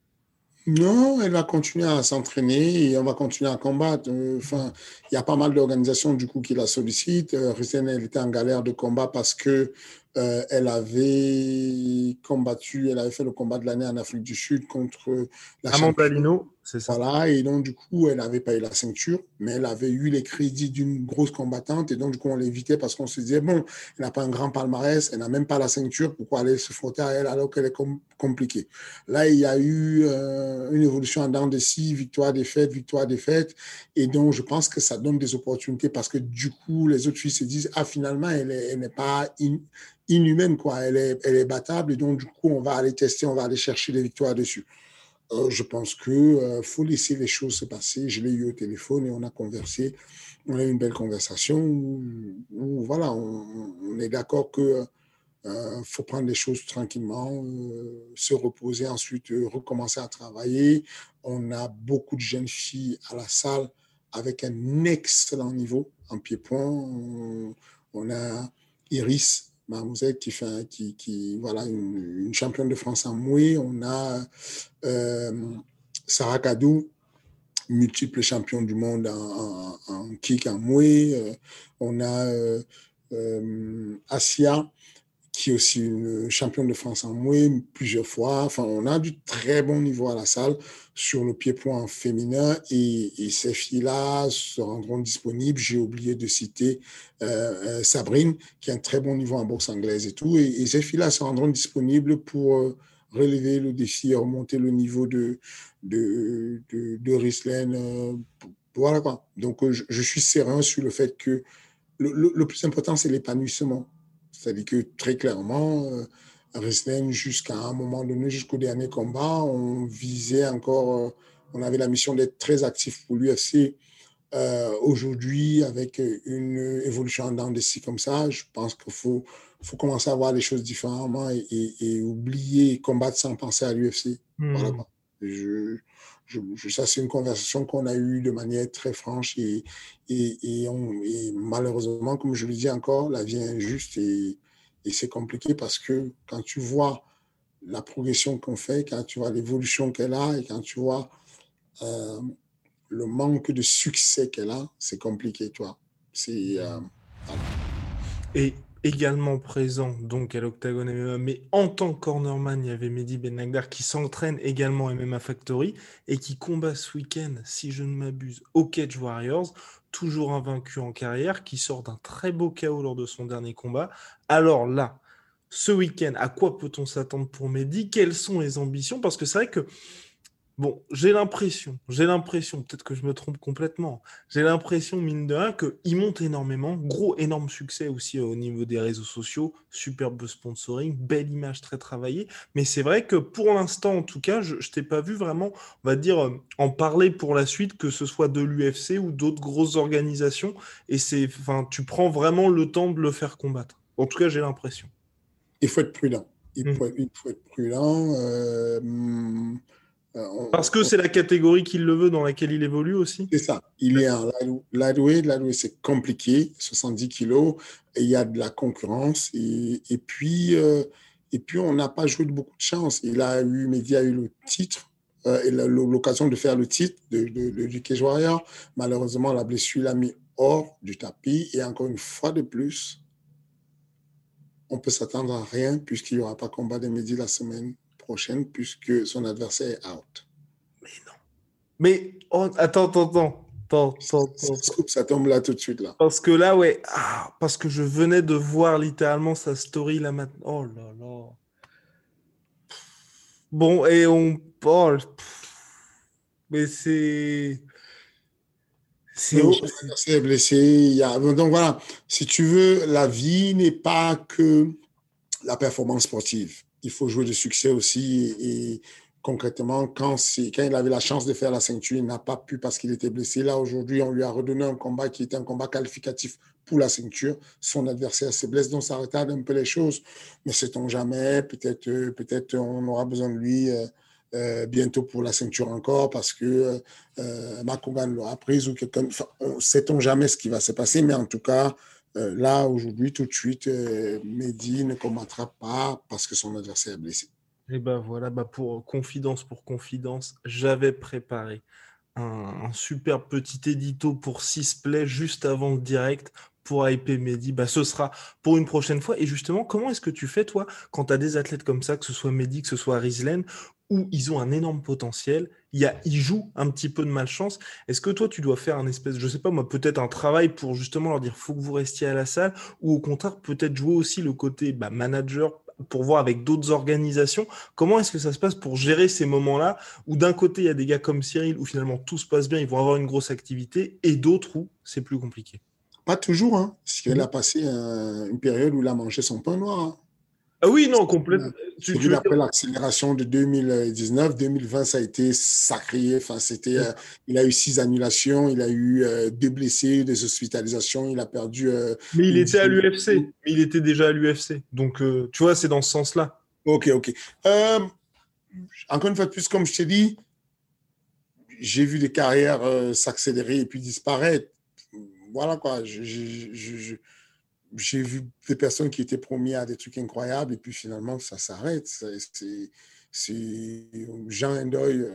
Non, elle va continuer à s'entraîner et on va continuer à combattre. Enfin, il y a pas mal d'organisations du coup qui la sollicitent. Euh, elle était en galère de combat parce que euh, elle avait combattu, elle avait fait le combat de l'année en Afrique du Sud contre la Amanda Lino, ça. Voilà, et donc du coup, elle n'avait pas eu la ceinture, mais elle avait eu les crédits d'une grosse combattante, et donc du coup, on l'évitait parce qu'on se disait, bon, elle n'a pas un grand palmarès, elle n'a même pas la ceinture, pourquoi aller se frotter à elle alors qu'elle est compliquée? Là, il y a eu euh, une évolution en dents de six, victoire, défaite, victoire, défaite, et donc je pense que ça donne des opportunités parce que du coup, les autres filles se disent, ah, finalement, elle n'est pas inhumaine, quoi. Elle est, elle est battable et donc, du coup, on va aller tester, on va aller chercher des victoires dessus. Euh, je pense qu'il euh, faut laisser les choses se passer. Je l'ai eu au téléphone et on a conversé. On a eu une belle conversation où, voilà, on, est d'accord que euh, faut prendre les choses tranquillement, se reposer, ensuite recommencer à travailler. On a beaucoup de jeunes filles à la salle avec un excellent niveau en pied-point. On, on, a Iris Qui fait qui, qui voilà une, championne de France en mouet. On a euh, Sarah Kadou, multiple champion du monde en, kick en mouet. Euh, on a euh, Asia qui est aussi une championne de France en mouet plusieurs fois. Enfin, on a du très bon niveau à la salle sur le pied-point féminin et, ces filles-là se rendront disponibles. J'ai oublié de citer euh, euh, Sabrine, qui a un très bon niveau en boxe anglaise et tout. Et, ces filles-là se rendront disponibles pour euh, relever le défi, remonter le niveau de, de, de, de voilà quoi. Donc, je, suis serein sur le fait que le, le, plus important, c'est l'épanouissement. C'est-à-dire que très clairement, euh, jusqu'à un moment donné, jusqu'au dernier combat, on visait encore, on avait la mission d'être très actif pour l'UFC euh, aujourd'hui, avec une évolution dans des comme ça, je pense qu'il faut, faut commencer à voir les choses différemment et, oublier combattre sans penser à l'UFC. Voilà. Hmm. Ça, c'est une conversation qu'on a eue de manière très franche et, malheureusement, comme je le dis encore, la vie est injuste et, c'est compliqué parce que quand tu vois la progression qu'on fait, quand tu vois l'évolution qu'elle a et quand tu vois euh, le manque de succès qu'elle a, c'est compliqué, toi. Euh, Et également présent donc à l'Octagon MMA, mais en tant que cornerman, il y avait Mehdi Ben qui s'entraîne également à MMA Factory et qui combat ce week-end, si je ne m'abuse, au Cage Warriors, toujours invaincu en carrière, qui sort d'un très beau chaos lors de son dernier combat. Alors là, ce week-end, à quoi peut-on s'attendre pour Mehdi? Quelles sont les ambitions? Parce que c'est vrai que Bon, j'ai l'impression, j'ai l'impression, peut-être que je me trompe complètement, j'ai l'impression, mine de rien, qu'il monte énormément. Gros, énorme succès aussi au niveau des réseaux sociaux, superbe sponsoring, belle image très travaillée. Mais c'est vrai que pour l'instant, en tout cas, je ne t'ai pas vu vraiment, on va dire, euh, en parler pour la suite, que ce soit de l'UFC ou d'autres grosses organisations. Et c'est, enfin, tu prends vraiment le temps de le faire combattre. En tout cas, j'ai l'impression. Il faut être prudent. Il, mmh. faut, être prudent. Euh, euh, Parce que c'est la catégorie qu'il le veut, dans laquelle il évolue aussi C'est ça. Il est un lightweight. Lightweight, c'est compliqué, 70 kilos, et il y a de la concurrence. Et, et puis, euh, et puis, on n'a pas joué de beaucoup de chance. Il a eu, Mehdi a eu le titre, euh, et l'occasion de faire le titre de, de, du Cage Warrior. Malheureusement, la blessure l'a mis hors du tapis. Et encore une fois de plus, on peut s'attendre à rien puisqu'il n'y aura pas combat de Mehdi la semaine prochaine puisque son adversaire est out. Mais non. Mais oh, attends, attends, attends. Attends, attends, Ça tombe là tout de suite là. Parce que là, ouais, ah, parce que je venais de voir littéralement sa story là maintenant. Oh là là. Bon, et on parle. Mais c'est. C'est blessé. Il y a... Donc voilà, si tu veux, la vie n'est pas que la performance sportive il faut jouer de succès aussi. Et, concrètement, quand, quand il avait la chance de faire la ceinture, il n'a pas pu parce qu'il était blessé. Là, aujourd'hui, on lui a redonné un combat qui était un combat qualificatif pour la ceinture. Son adversaire se blesse, donc ça retarde un peu les choses. Mais sait-on jamais, peut-être peut-être on aura besoin de lui. Euh, euh, bientôt pour la ceinture encore parce que euh, l'aura prise ou quelqu'un. Enfin, sait-on jamais ce qui va se passer, mais en tout cas, euh, là, aujourd'hui, tout de suite, euh, Mehdi ne combattra pas parce que son adversaire est blessé. Et ben voilà, bah pour confidence pour confidence, j'avais préparé un, super petit édito pour six plays juste avant le direct pour hyper Mehdi. Bah, ce sera pour une prochaine fois. Et justement, comment est-ce que tu fais, toi, quand tu as des athlètes comme ça, que ce soit Mehdi, que ce soit Rizlen, où ils ont un énorme potentiel il, y a, il joue un petit peu de malchance. Est-ce que toi, tu dois faire un espèce, je sais pas moi, peut-être un travail pour justement leur dire faut que vous restiez à la salle, ou au contraire, peut-être jouer aussi le côté bah, manager pour voir avec d'autres organisations? Comment est-ce que ça se passe pour gérer ces moments-là où d'un côté il y a des gars comme Cyril où finalement tout se passe bien, ils vont avoir une grosse activité, et d'autres où c'est plus compliqué? Pas toujours. Hein. Cyril mmh. a passé une période où il a mangé son pain noir. Hein. Ah oui, non, complètement. Tu, tu après l'accélération de 2019, 2020, ça a été sacré. Enfin, c'était, euh, il a eu six annulations, il a eu euh, deux blessés, des hospitalisations, il a perdu. Euh, mais il était à l'UFC. Il était déjà à l'UFC. Donc, tu vois, c'est dans ce sens-là. Ok, ok. encore une fois de plus, comme je t'ai dit, j'ai vu des carrières s'accélérer et puis disparaître. Voilà quoi. je, je j'ai vu des personnes qui étaient promis à des trucs incroyables et puis finalement ça s'arrête. C'est Jean Endoy,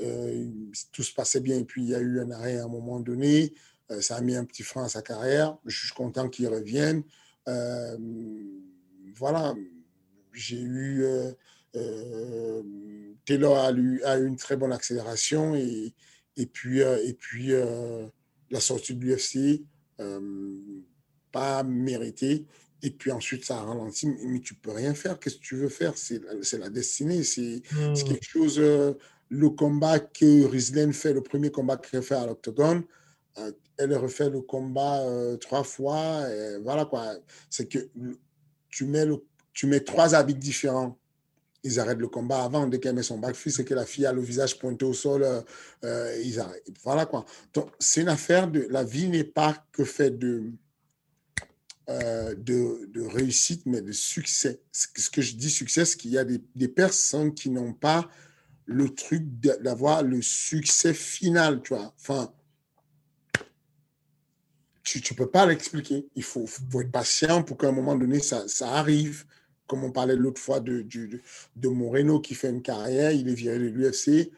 euh, tout se passait bien et puis il y a eu un arrêt à un moment donné. Euh, ça a mis un petit frein à sa carrière. Je suis content qu'il revienne. Euh, voilà, j'ai eu. Taylor a eu, a une très bonne accélération et, et puis, et puis la sortie de l'UFC pas mérité. Et puis ensuite, ça ralentit, mais tu peux rien faire. Qu'est-ce que tu veux faire? C'est la destinée. C'est Hmm. quelque chose. euh, le combat que Rizlen fait, le premier combat qu'elle fait à l'Octogone, euh, elle refait le combat euh, trois fois. et voilà quoi. C'est que tu mets, le, tu mets trois habits différents. Ils arrêtent le combat avant. Dès qu'elle met son backflip, c'est que la fille a le visage pointé au sol. euh, ils arrêtent. Voilà quoi. Donc, c'est une affaire de. La vie n'est pas que fait de, euh, de, réussite, mais de succès. Ce que- je dis succès, c'est qu'il y a des, personnes qui n'ont pas le truc d'avoir le succès final, tu vois. Enfin, tu ne peux pas l'expliquer. Il faut, être patient pour qu'à un moment donné, ça, arrive. Comme on parlait l'autre fois de, de Moreno qui fait une carrière, il est viré de l'UFC.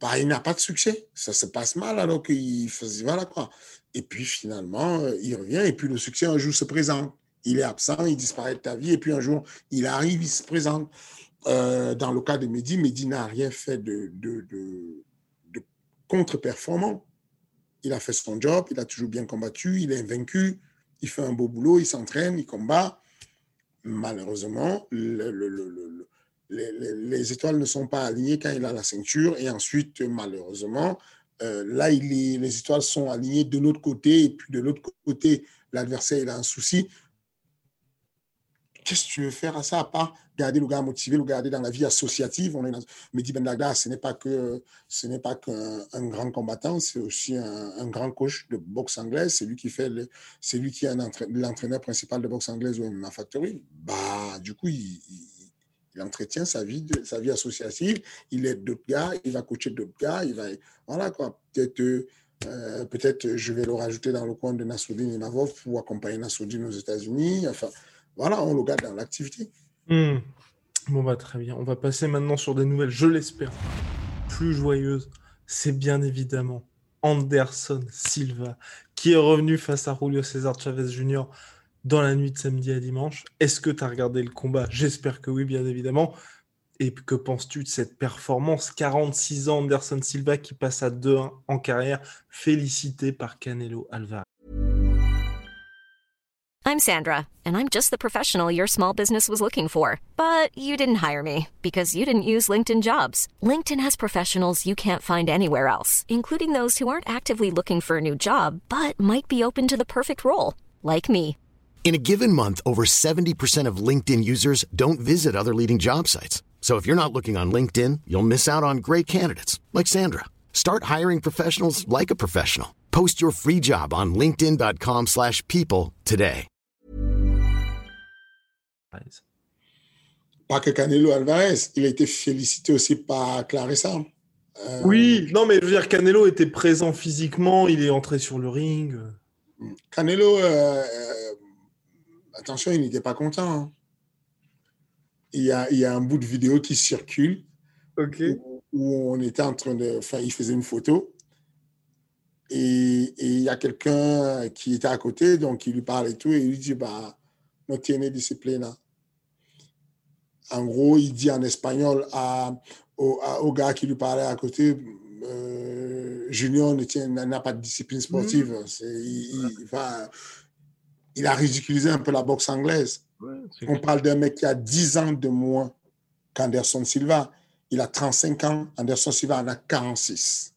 Bah, il n'a pas de succès. Ça se passe mal alors qu'il faisait. Voilà quoi. Et puis finalement, euh, il revient et puis le succès un jour se présente. Il est absent, il disparaît de ta vie et puis un jour, il arrive, il se présente. Euh, dans le cas de Mehdi, Mehdi n'a rien fait de, contre-performant. Il a fait son job, il a toujours bien combattu, il est invaincu, il fait un beau boulot, il s'entraîne, il combat. Malheureusement, le- le- le- le- le- les, les- les étoiles ne sont pas alignées quand il a la ceinture. Et ensuite, malheureusement, euh, là, les étoiles sont alignées de l'autre côté. Et puis de l'autre côté, l'adversaire, a un souci. Qu'est-ce que tu veux faire à ça, à part garder le gars motivé, le garder dans la vie associative? On est dans... Ben Dagda, ce n'est pas que ce qu'un un grand combattant, c'est aussi un, grand coach de boxe anglaise. C'est lui qui fait c'est lui qui est l'entraîneur principal de boxe anglaise au MMA Factory. Bah, du coup, il- il entretient sa vie, sa vie associative. Il aide d'autres gars, il va coacher d'autres gars. Il va, voilà quoi. Peut-être, euh, peut-être, je vais le rajouter dans le coin de Nassoudine Imavov pour accompagner Nassoudine aux États-Unis. Enfin, voilà, on le garde dans l'activité. Hmm. Bon, bah, très bien. On va passer maintenant sur des nouvelles, je l'espère, plus joyeuses. C'est bien évidemment Anderson Silva qui est revenu face à Julio César Chavez Jr. dans la nuit de samedi à dimanche. Est-ce que tu as regardé le combat? J'espère que oui, bien évidemment. Et que penses-tu de cette performance? 46 ans, Anderson Silva qui passe à 2-1 en carrière, félicité par Canelo Alvarez. I'm Sandra, and I'm just the professional your small business was looking for. But you didn't hire me because you didn't use LinkedIn jobs. LinkedIn has professionals you can't find anywhere else, including those who aren't actively looking for a new job but might be open to the perfect role, like me. In a given month, over 70% of LinkedIn users don't visit other leading job sites. So if you're not looking on LinkedIn, you'll miss out on great candidates like Sandra. Start hiring professionals like a professional. Post your free job on linkedin.com/people slash people today. Pas que Canelo Alvarez, il a été félicité aussi par Clarissa. Euh, Oui, non, mais je veux dire, Canelo était présent physiquement, il est entré sur le ring. Canelo, euh, euh, attention, il n'était pas content. hein. Il, y a, il y a un bout de vidéo qui circule où, où on était en train de. Enfin, il faisait une photo. Et, et il y a quelqu'un qui était à côté, donc il lui parle et tout, et il lui dit Bah, no tiene disciplina. En gros, il dit en espagnol à, au, à- au gars qui lui parlait à côté euh, Junior n'a pas de discipline sportive. Il, il va- il a ridiculisé un peu la boxe anglaise. On parle d'un mec qui a 10 ans de moins qu'Anderson Silva. Il a 35 ans. Anderson Silva en a 46.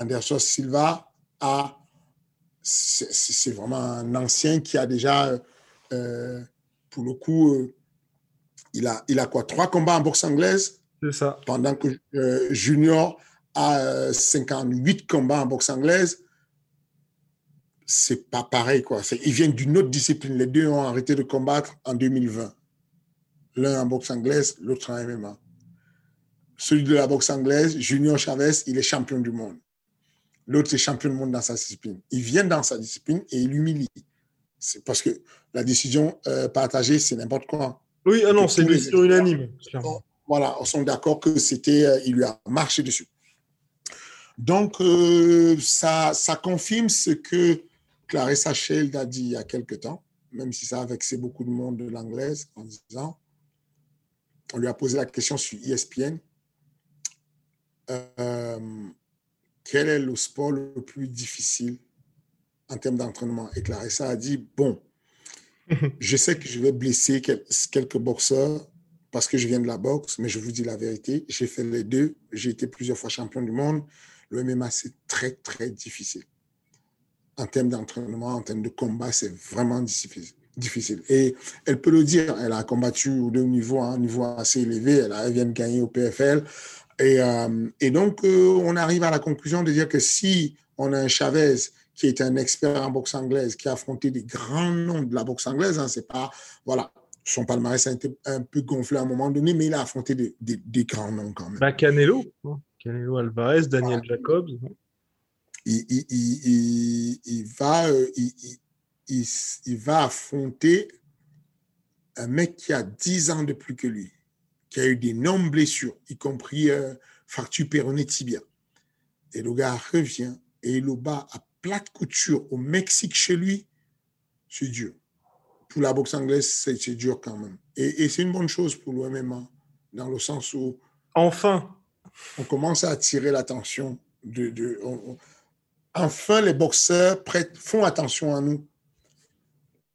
Anderson Silva a. C'est vraiment un ancien qui a déjà, euh, pour le coup, euh, il, a, il a quoi Trois combats en boxe anglaise, C'est ça. pendant que euh, Junior a euh, 58 combats en boxe anglaise. C'est pas pareil, quoi. Ils viennent d'une autre discipline. Les deux ont arrêté de combattre en 2020. L'un en boxe anglaise, l'autre en MMA. Celui de la boxe anglaise, Junior Chavez, il est champion du monde. L'autre est champion du monde dans sa discipline. Il vient dans sa discipline et il humilie. C'est parce que la décision euh, partagée, c'est n'importe quoi. Oui, ah non, c'est une décision unanime. clairement. Voilà, on sont d'accord que c'était, euh, il lui a marché dessus. Donc, euh, ça, ça confirme ce que Clarissa Shield a dit il y a quelque temps, même si ça a vexé beaucoup de monde de l'anglaise, en disant, on lui a posé la question sur ESPN, euh, quel est le sport le plus difficile en termes d'entraînement? Et Clarissa a dit, bon, je sais que je vais blesser quelques boxeurs parce que je viens de la boxe, mais je vous dis la vérité, j'ai fait les deux. J'ai été plusieurs fois champion du monde. Le MMA, c'est très, très difficile. En termes d'entraînement, en termes de combat, c'est vraiment difficile. Et elle peut le dire, elle a combattu au deux niveaux, un niveau assez élevé, elle, a, vient de gagner au PFL. Et, euh, et donc, euh, on arrive à la conclusion de dire que si on a un Chavez qui est un expert en boxe anglaise, qui a affronté des grands noms de la boxe anglaise, hein, c'est pas, voilà, son palmarès a été un peu gonflé à un moment donné, mais il a affronté des, des, grands noms quand même. Bah, Canelo, hein. Canelo Alvarez, Daniel Jacobs. Il, il, il, va, euh, il, va affronter un mec qui a 10 ans de plus que lui, qui a eu d'énormes blessures, y compris euh, fracture péronée tibia. Et le gars revient et il le bat à plate couture au Mexique chez lui, c'est dur pour la boxe anglaise, c'est dur quand même. Et, c'est une bonne chose pour le MMA, dans le sens où. Enfin On commence à attirer l'attention. De, de enfin, les boxeurs font attention à nous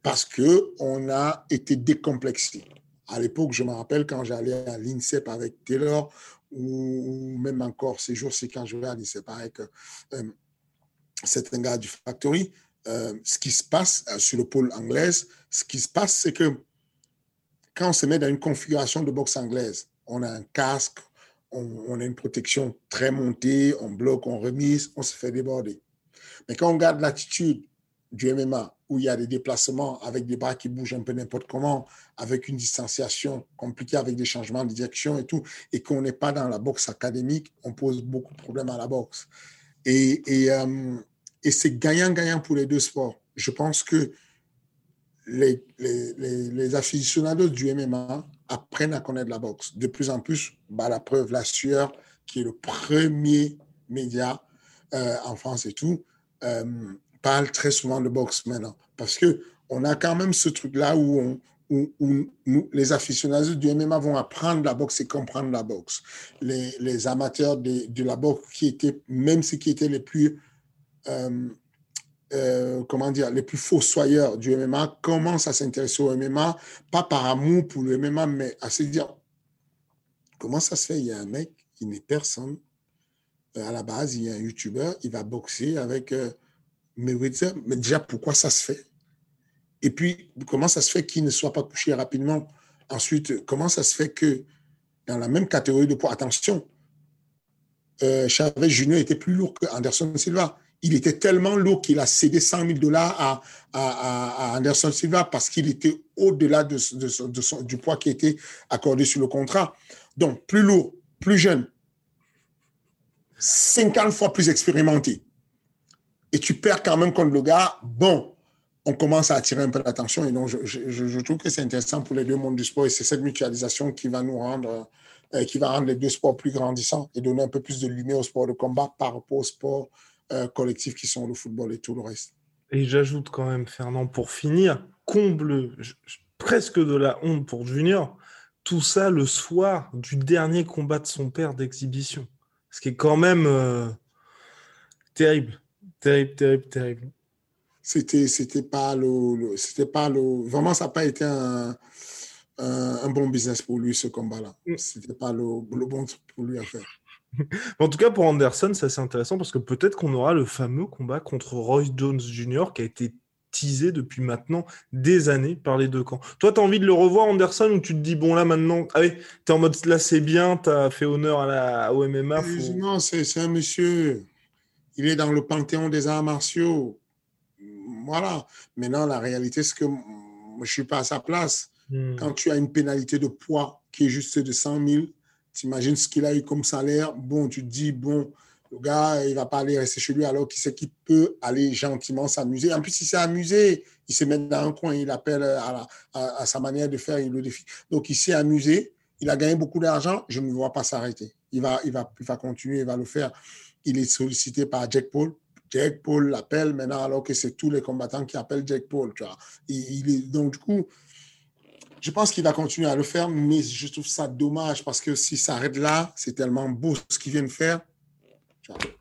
parce qu'on a été décomplexé. À l'époque, je me rappelle quand j'allais à l'INSEP avec Taylor, ou même encore ces jours, c'est quand je vais à l'INSEP avec euh, c'est un gars du Factory, euh, ce qui se passe euh, sur le pôle anglais, ce qui se passe, c'est que quand on se met dans une configuration de boxe anglaise, on a un casque, on, a une protection très montée, on bloque, on remise, on se fait déborder. Mais quand on regarde l'attitude du MMA, où il y a des déplacements avec des bras qui bougent un peu n'importe comment, avec une distanciation compliquée, avec des changements de direction et tout, et qu'on n'est pas dans la boxe académique, on pose beaucoup de problèmes à la boxe. Et, et euh, et c'est gagnant-gagnant pour les deux sports. Je pense que les, les, les, aficionados du MMA apprennent à connaître la boxe. De plus en plus, bah, la preuve, la sueur, qui est le premier média euh, en France et tout, euh, parle très souvent de boxe maintenant. Parce que on a quand même ce truc-là où, où, nous, les aficionados du MMA vont apprendre la boxe et comprendre la boxe. Les, les amateurs de, de, la boxe qui étaient, même ceux qui étaient les plus euh, euh, comment dire, les plus fossoyeurs du MMA commencent à s'intéresser au MMA, pas par amour pour le MMA, mais à se dire comment ça se fait? Il y a un mec, il n'est personne. Euh, à la base, il y a un YouTuber, il va boxer avec Mais déjà, pourquoi ça se fait? Et puis, comment ça se fait qu'il ne soit pas couché rapidement? Ensuite, comment ça se fait que dans la même catégorie de poids, attention, Chavez Junior était plus lourd que Anderson Silva. Il était tellement lourd qu'il a cédé 100 000 dollars à, Anderson Silva parce qu'il était au-delà de, de, du poids qui était accordé sur le contrat. Donc, plus lourd, plus jeune, 50 fois plus expérimenté. Et tu perds quand même contre le gars. Bon, on commence à attirer un peu l'attention. Et donc, je, trouve que c'est intéressant pour les deux mondes du sport. Et c'est cette mutualisation qui va nous rendre, euh, qui va rendre les deux sports plus grandissants et donner un peu plus de lumière au sport de combat par rapport au sport euh, collectifs qui sont le football et tout le reste. Et j'ajoute quand même, Fernand, pour finir, comble presque de la honte pour Junior, tout ça le soir du dernier combat de son père d'exhibition. Ce qui est quand même euh, terrible, terrible, terrible, terrible. C'était, c'était pas le, c'était pas le, vraiment ça n'a pas été un, un, bon business pour lui ce combat-là. Mm. C'était pas le, le bon truc pour lui à faire. en tout cas, pour Anderson, c'est assez intéressant parce que peut-être qu'on aura le fameux combat contre Royce Jones Jr. qui a été teasé depuis maintenant des années par les deux camps. Toi, tu as envie de le revoir, Anderson, ou tu te dis, bon, là, maintenant, allez, tu es en mode, là, c'est bien, tu as fait honneur à la, au MMA Non, c'est un monsieur, il est dans le panthéon des arts martiaux. Voilà. Maintenant, la réalité, c'est que je ne suis pas à sa place. Hmm. Quand tu as une pénalité de poids qui est juste de 100 000, T'imagines ce qu'il a eu comme salaire. Bon, tu te dis, bon, le gars, il va pas aller rester chez lui alors qu'il sait qu'il peut aller gentiment s'amuser. En plus, il s'est amusé. Il se met dans un coin, il appelle à, sa manière de faire, il le défie. Donc, il s'est amusé. Il a gagné beaucoup d'argent. Je ne vois pas s'arrêter. Il va, il, va, il va continuer, il va le faire. Il est sollicité par Jack Paul. Jack Paul l'appelle maintenant alors que c'est tous les combattants qui appellent Jack Paul. Tu vois. Donc, du coup, je pense qu'il va continuer à le faire, mais je trouve ça dommage parce que si ça arrête là, c'est tellement beau ce qu'il vient de faire.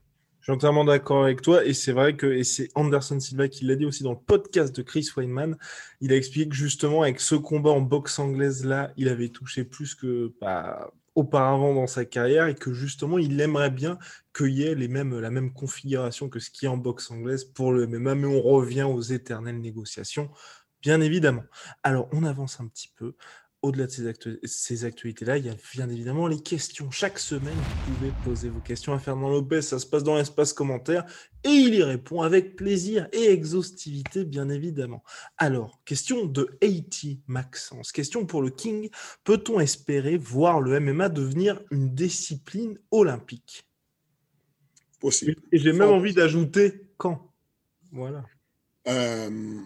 suis entièrement d'accord avec toi. Et c'est vrai que, et c'est Anderson Silva qui l'a dit aussi dans le podcast de Chris Weinman, il a expliqué que justement, avec ce combat en boxe anglaise là, il avait touché plus que bah, auparavant dans sa carrière et que justement, il aimerait bien qu'il y ait les mêmes, la même configuration que ce qui est en boxe anglaise pour le MMA. Mais on revient aux éternelles négociations, bien évidemment. Alors, on avance un petit peu au-delà de ces, actualités-là, il y a bien évidemment les questions. Chaque semaine, vous pouvez poser vos questions à Fernand Lopez. Ça se passe dans l'espace commentaire et il y répond avec plaisir et exhaustivité, bien évidemment. Alors, question de 80 Maxence. Question pour le King. Peut-on espérer voir le MMA devenir une discipline olympique? Possible. Et j'ai même envie d'ajouter quand? Voilà. Euh,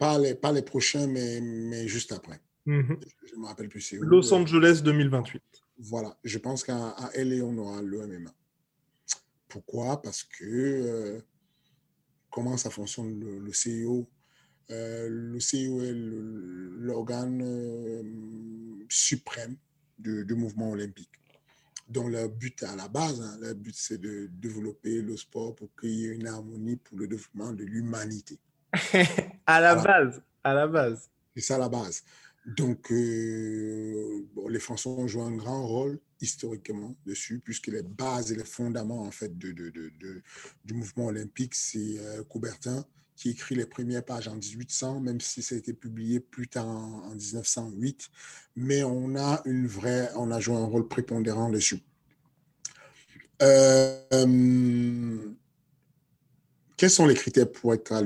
pas les, pas les prochains, mais, mais juste après. Mhm. Je ne me rappelle plus. Los Angeles 2028. Voilà. Je pense qu'à LA, on aura le MMA. Pourquoi? Parce que euh, comment ça fonctionne le, le CIO euh, Le CIO est l'organe euh, suprême du, mouvement olympique dont le but à la base, hein, but c'est de développer le sport pour qu'il y ait une harmonie pour le développement de l'humanité. À la base, à la base. C'est ça la base. Donc, euh, les Français ont joué un grand rôle historiquement dessus, puisque les bases et les fondements en fait de, de, de, du mouvement olympique, c'est euh, Coubertin qui écrit les premières pages en 1800, même si ça a été publié plus tard en, 1908. Mais on a une vraie, on a joué un rôle prépondérant dessus. Euh, quels sont les critères pour être à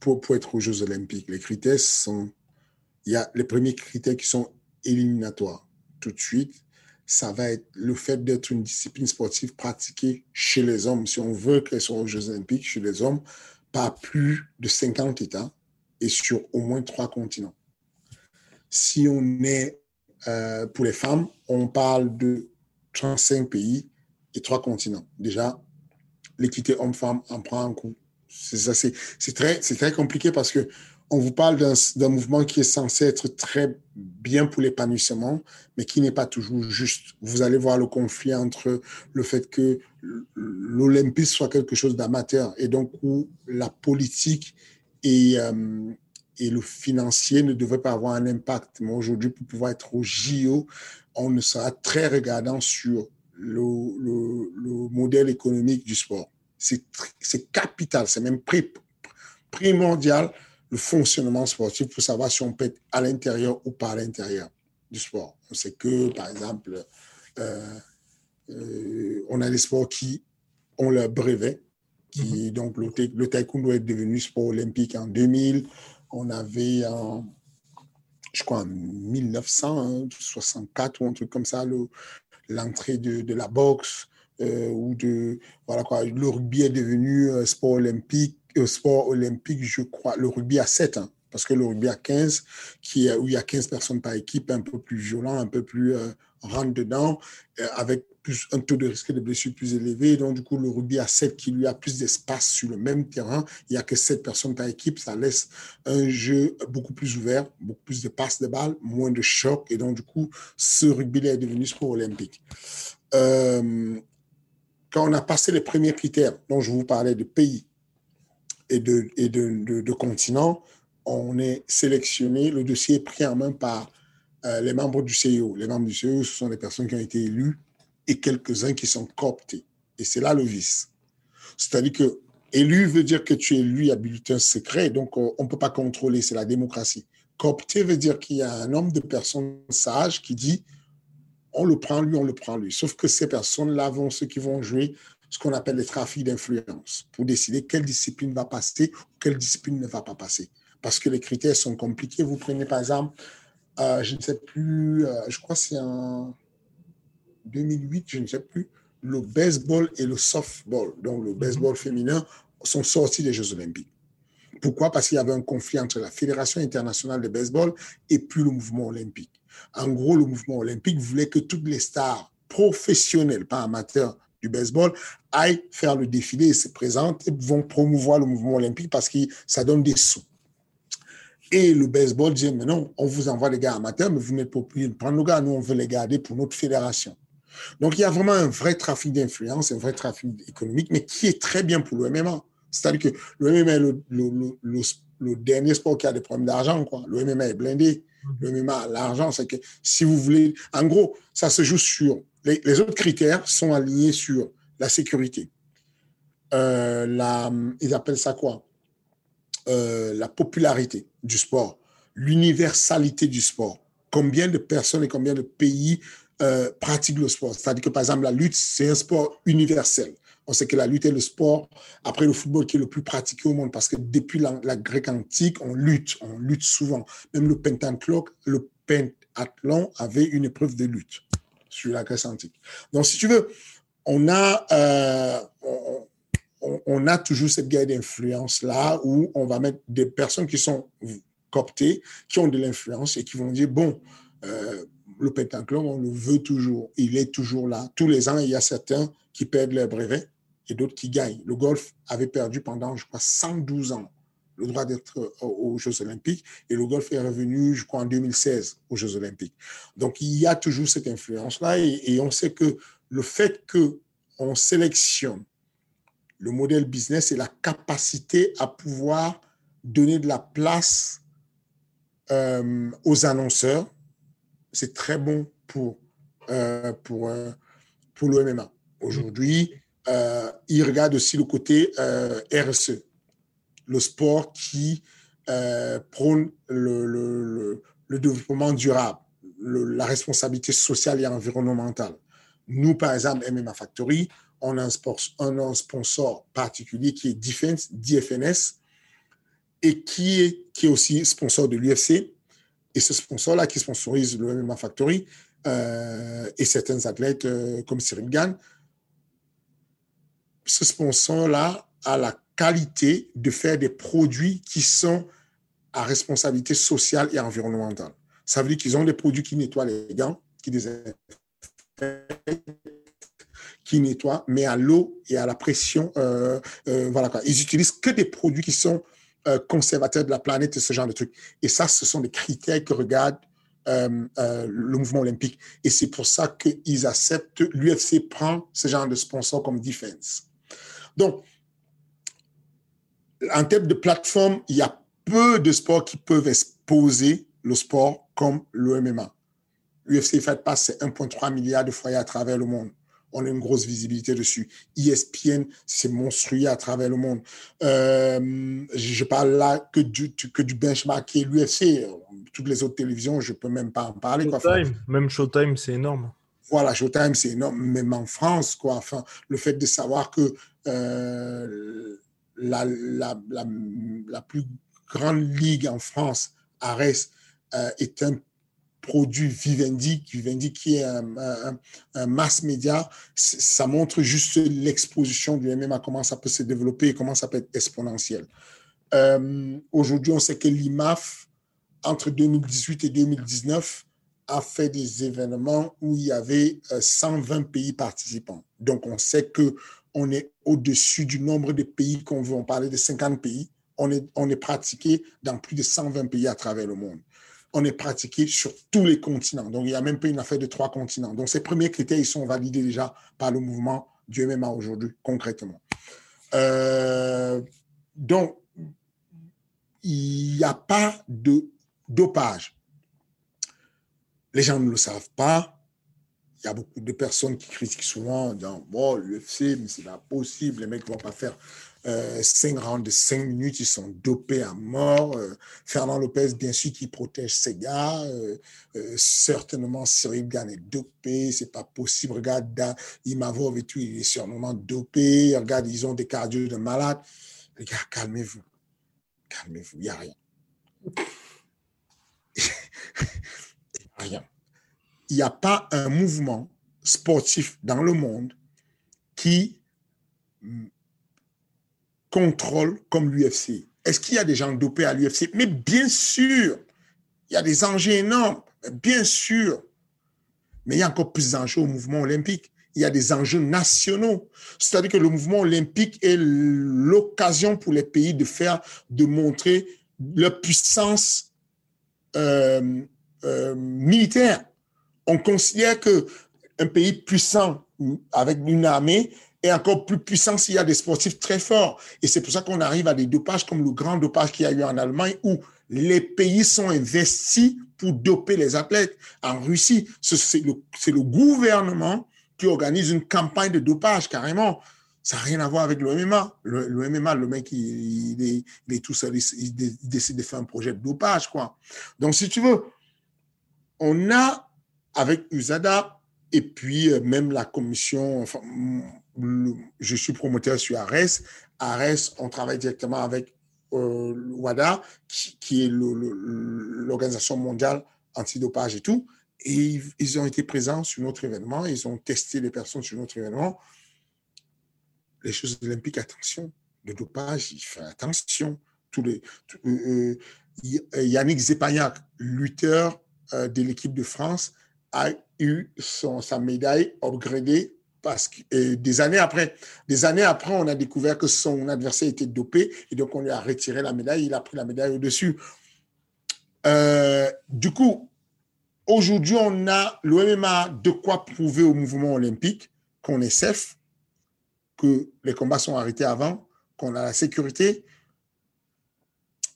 pour, être aux Jeux Olympiques? Les critères sont, il y a les premiers critères qui sont éliminatoires. Tout de suite, ça va être le fait d'être une discipline sportive pratiquée chez les hommes. Si on veut qu'elle soit aux Jeux Olympiques chez les hommes, pas plus de 50 États et sur au moins trois continents. Si on est euh, pour les femmes, on parle de 35 pays et trois continents. Déjà, l'équité homme-femme en prend un coup c'est très, compliqué parce que on vous parle d'un mouvement qui est censé être très bien pour l'épanouissement, mais qui n'est pas toujours juste. Vous allez voir le conflit entre le fait que l'Olympisme soit quelque chose d'amateur et donc où la politique et, euh, et le financier ne devraient pas avoir un impact. Mais aujourd'hui, pour pouvoir être au JO, on sera très regardant sur le modèle économique du sport. C'est capital, c'est même primordial le fonctionnement sportif pour savoir si on peut être à l'intérieur ou pas à l'intérieur du sport. On sait que, par exemple, euh, euh, on a des sports qui ont leur brevet, qui, mhm. donc le, le, taekwondo est devenu sport olympique en 2000. On avait en, je crois, en 1964 ou un truc comme ça, l'entrée de, de, la boxe. Euh, ou de voilà quoi le rugby est devenu sport olympique euh, sport olympique je crois le rugby à 7 hein, parce que le rugby à 15 qui où il y a 15 personnes par équipe un peu plus violent un peu plus euh, rentre dedans avec plus un taux de risque de blessure plus élevé. Donc du coup le rugby à 7 qui lui a plus d'espace sur le même terrain il y a que 7 personnes par équipe ça laisse un jeu beaucoup plus ouvert beaucoup plus de passes de balles moins de choc et donc du coup ce rugby là est devenu sport olympique quand on a passé les premiers critères dont je vous parlais de pays et de, et de, de, continents, on est sélectionné, le dossier est pris en main par euh, les membres du CIO. Les membres du CIO, ce sont des personnes qui ont été élues et quelques-uns qui sont cooptés. Et c'est là le vice. C'est-à-dire que élu veut dire que tu es élu à bulletin secret, donc euh, on ne peut pas contrôler, c'est la démocratie. Coopté veut dire qu'il y a un nombre de personnes sages qui dit on le prend lui, on le prend lui. Sauf que ces personnes-là vont, ceux qui vont jouer ce qu'on appelle les trafics d'influence pour décider quelle discipline va passer ou quelle discipline ne va pas passer. Parce que les critères sont compliqués. Vous prenez par exemple, euh, je ne sais plus, euh, je crois que c'est en 2008, je ne sais plus, le baseball et le softball, donc le baseball mhm. féminin, sont sortis des Jeux olympiques. Pourquoi? Parce qu'il y avait un conflit entre la Fédération internationale de baseball et puis le mouvement olympique. En gros, le mouvement olympique voulait que toutes les stars professionnelles, pas amateurs du baseball, aillent faire le défilé et se présentent et vont promouvoir le mouvement olympique parce que ça donne des sous. Et le baseball dit, mais non, on vous envoie les gars amateurs, mais vous n'êtes pas obligé de prendre nos gars, nous on veut les garder pour notre fédération. Donc, il y a vraiment un vrai trafic d'influence, un vrai trafic économique, mais qui est très bien pour le MMA. C'est-à-dire que le MMA est le, le, dernier sport qui a des problèmes d'argent. Quoi. Le MMA est blindé. Mhm. Le l'argent, c'est que si vous voulez... En gros, ça se joue sur... Les, les autres critères sont alignés sur la sécurité. Euh, la, ils appellent ça quoi? Euh, La popularité du sport, l'universalité du sport. Combien de personnes et combien de pays euh, pratiquent le sport? C'est-à-dire que, par exemple, la lutte, c'est un sport universel. On sait que la lutte est le sport, après le football, qui est le plus pratiqué au monde, parce que depuis la, la grecque antique, on lutte, on lutte souvent. Même le pentathlon, le pentathlon avait une épreuve de lutte sur la Grèce antique. Donc, si tu veux, on a, euh, on, a toujours cette guerre d'influence-là où on va mettre des personnes qui sont coptées, qui ont de l'influence et qui vont dire, bon, euh, le pentathlon, on le veut toujours, il est toujours là. Tous les ans, il y a certains qui perdent leur brevet et d'autres qui gagnent. Le golf avait perdu pendant, je crois, 112 ans le droit d'être aux Jeux olympiques et le golf est revenu, je crois, en 2016 aux Jeux olympiques. Donc, il y a toujours cette influence-là et, on sait que le fait que on sélectionne le modèle business et la capacité à pouvoir donner de la place euh, aux annonceurs, c'est très bon pour, euh, pour, euh, pour le MMA. Aujourd'hui, il regarde aussi le côté RSE, le sport qui prône le, développement durable, la responsabilité sociale et environnementale. Nous, par exemple, MMA Factory, on a un, sponsor, particulier qui est Defense, DFNS, et qui est, qui est aussi sponsor de l'UFC. Et ce sponsor-là qui sponsorise le MMA Factory euh, et certains athlètes euh, comme Cyril Gann, ce sponsor-là a la qualité de faire des produits qui sont à responsabilité sociale et environnementale. Ça veut dire qu'ils ont des produits qui nettoient les gants, qui qui nettoient, mais à l'eau et à la pression. Euh, euh. Ils utilisent que des produits qui sont euh, conservateurs de la planète et ce genre de trucs. Et ça, ce sont des critères que regarde le mouvement olympique. Et c'est pour ça qu'ils acceptent, l'UFC prend ce genre de sponsor comme Defense. Donc, en termes de plateforme, il y a peu de sports qui peuvent exposer le sport comme le MMA. L'UFC fait pas, c'est 1,3 milliard de foyers à travers le monde. On a une grosse visibilité dessus. ESPN, c'est monstrueux à travers le monde. Euh, je parle là que du, que du benchmark qui est l'UFC. Toutes les autres télévisions, je ne peux même pas en parler. Showtime, même Showtime, c'est énorme. Voilà, Showtime, c'est énorme. Même en France, quoi. Enfin, le fait de savoir que euh, la, plus grande ligue en France, Ares, euh, est un produit Vivendi, Vivendi qui est un, un, mass média, ça montre juste l'exposition du MMA, comment ça peut se développer et comment ça peut être exponentiel. Euh, aujourd'hui, on sait que l'IMAF, entre 2018 et 2019, a fait des événements où il y avait 120 euh, pays participants. Donc, on sait que on est au-dessus du nombre de pays qu'on veut. On parlait de 50 pays. On est, on pratiqué dans plus de 120 pays à travers le monde on est pratiqué sur tous les continents. Donc, il n'y a même pas une affaire de trois continents. Donc, ces premiers critères, ils sont validés déjà par le mouvement du MMA aujourd'hui, concrètement. Euh, donc, il n'y a pas de dopage. Les gens ne le savent pas. Y a beaucoup de personnes qui critiquent souvent en disant Bon, l'UFC, mais c'est pas possible, les mecs ne vont pas faire euh, cinq rounds de cinq minutes, ils sont dopés à mort. Euh, Fernand Lopez, bien sûr, qui protège ses gars. Euh, certainement, Cyril Gann est dopé, c'est pas possible. Regarde, Imavov et tout, il est sûrement dopé. Regarde, ils ont des cardio de malades. Les gars, calmez-vous. Calmez-vous, il n'y a rien. rien. Il n'y a pas un mouvement sportif dans le monde qui contrôle comme l'UFC. Est-ce qu'il y a des gens dopés à l'UFC Mais bien sûr, il y a des enjeux énormes, bien sûr. Mais il y a encore plus d'enjeux au mouvement olympique. Il y a des enjeux nationaux. C'est-à-dire que le mouvement olympique est l'occasion pour les pays de faire, de montrer leur puissance euh, euh, militaire. On considère que un pays puissant avec une armée est encore plus puissant s'il y a des sportifs très forts. Et c'est pour ça qu'on arrive à des dopages comme le grand dopage qu'il y a eu en Allemagne où les pays sont investis pour doper les athlètes. En Russie, c'est le, gouvernement qui organise une campagne de dopage carrément. Ça n'a rien à voir avec le MMA. Le, MMA, le mec, il, est, tout seul, il, décide de faire un projet de dopage, quoi. Donc, si tu veux, on a, avec USADA, et puis euh, même la commission, enfin, je suis promoteur sur ARES. ARES, on travaille directement avec euh, WADA, qui, est l'Organisation mondiale antidopage et tout. Et ils, ont été présents sur notre événement, ils ont testé les personnes sur notre événement. Les choses olympiques, attention. Le dopage, il fait attention. Euh, euh, Yannick Zepagnac, lutteur de l'équipe de France, a eu son, sa médaille upgradée parce que des années après, des années après, on a découvert que son adversaire était dopé et donc on lui a retiré la médaille. Il a pris la médaille au-dessus. Euh, du coup, aujourd'hui, on a l'OMMA de quoi prouver au mouvement olympique qu'on est safe, que les combats sont arrêtés avant, qu'on a la sécurité.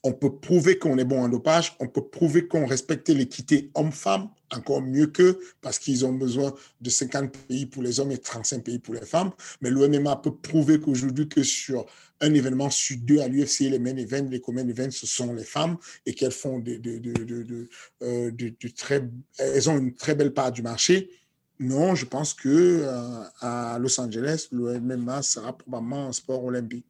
On peut prouver qu'on est bon en dopage, on peut prouver qu'on respecte l'équité homme-femme, encore mieux qu'eux parce qu'ils ont besoin de 50 pays pour les hommes et 35 pays pour les femmes. Mais l'OMMA peut prouver qu'aujourd'hui, que sur un événement sur deux à l'UFC, les main events, les common events, ce sont les femmes et qu'elles font de, de, euh, très, elles ont une très belle part du marché. Non, je pense que euh, à Los Angeles, l'OMMA sera probablement un sport olympique.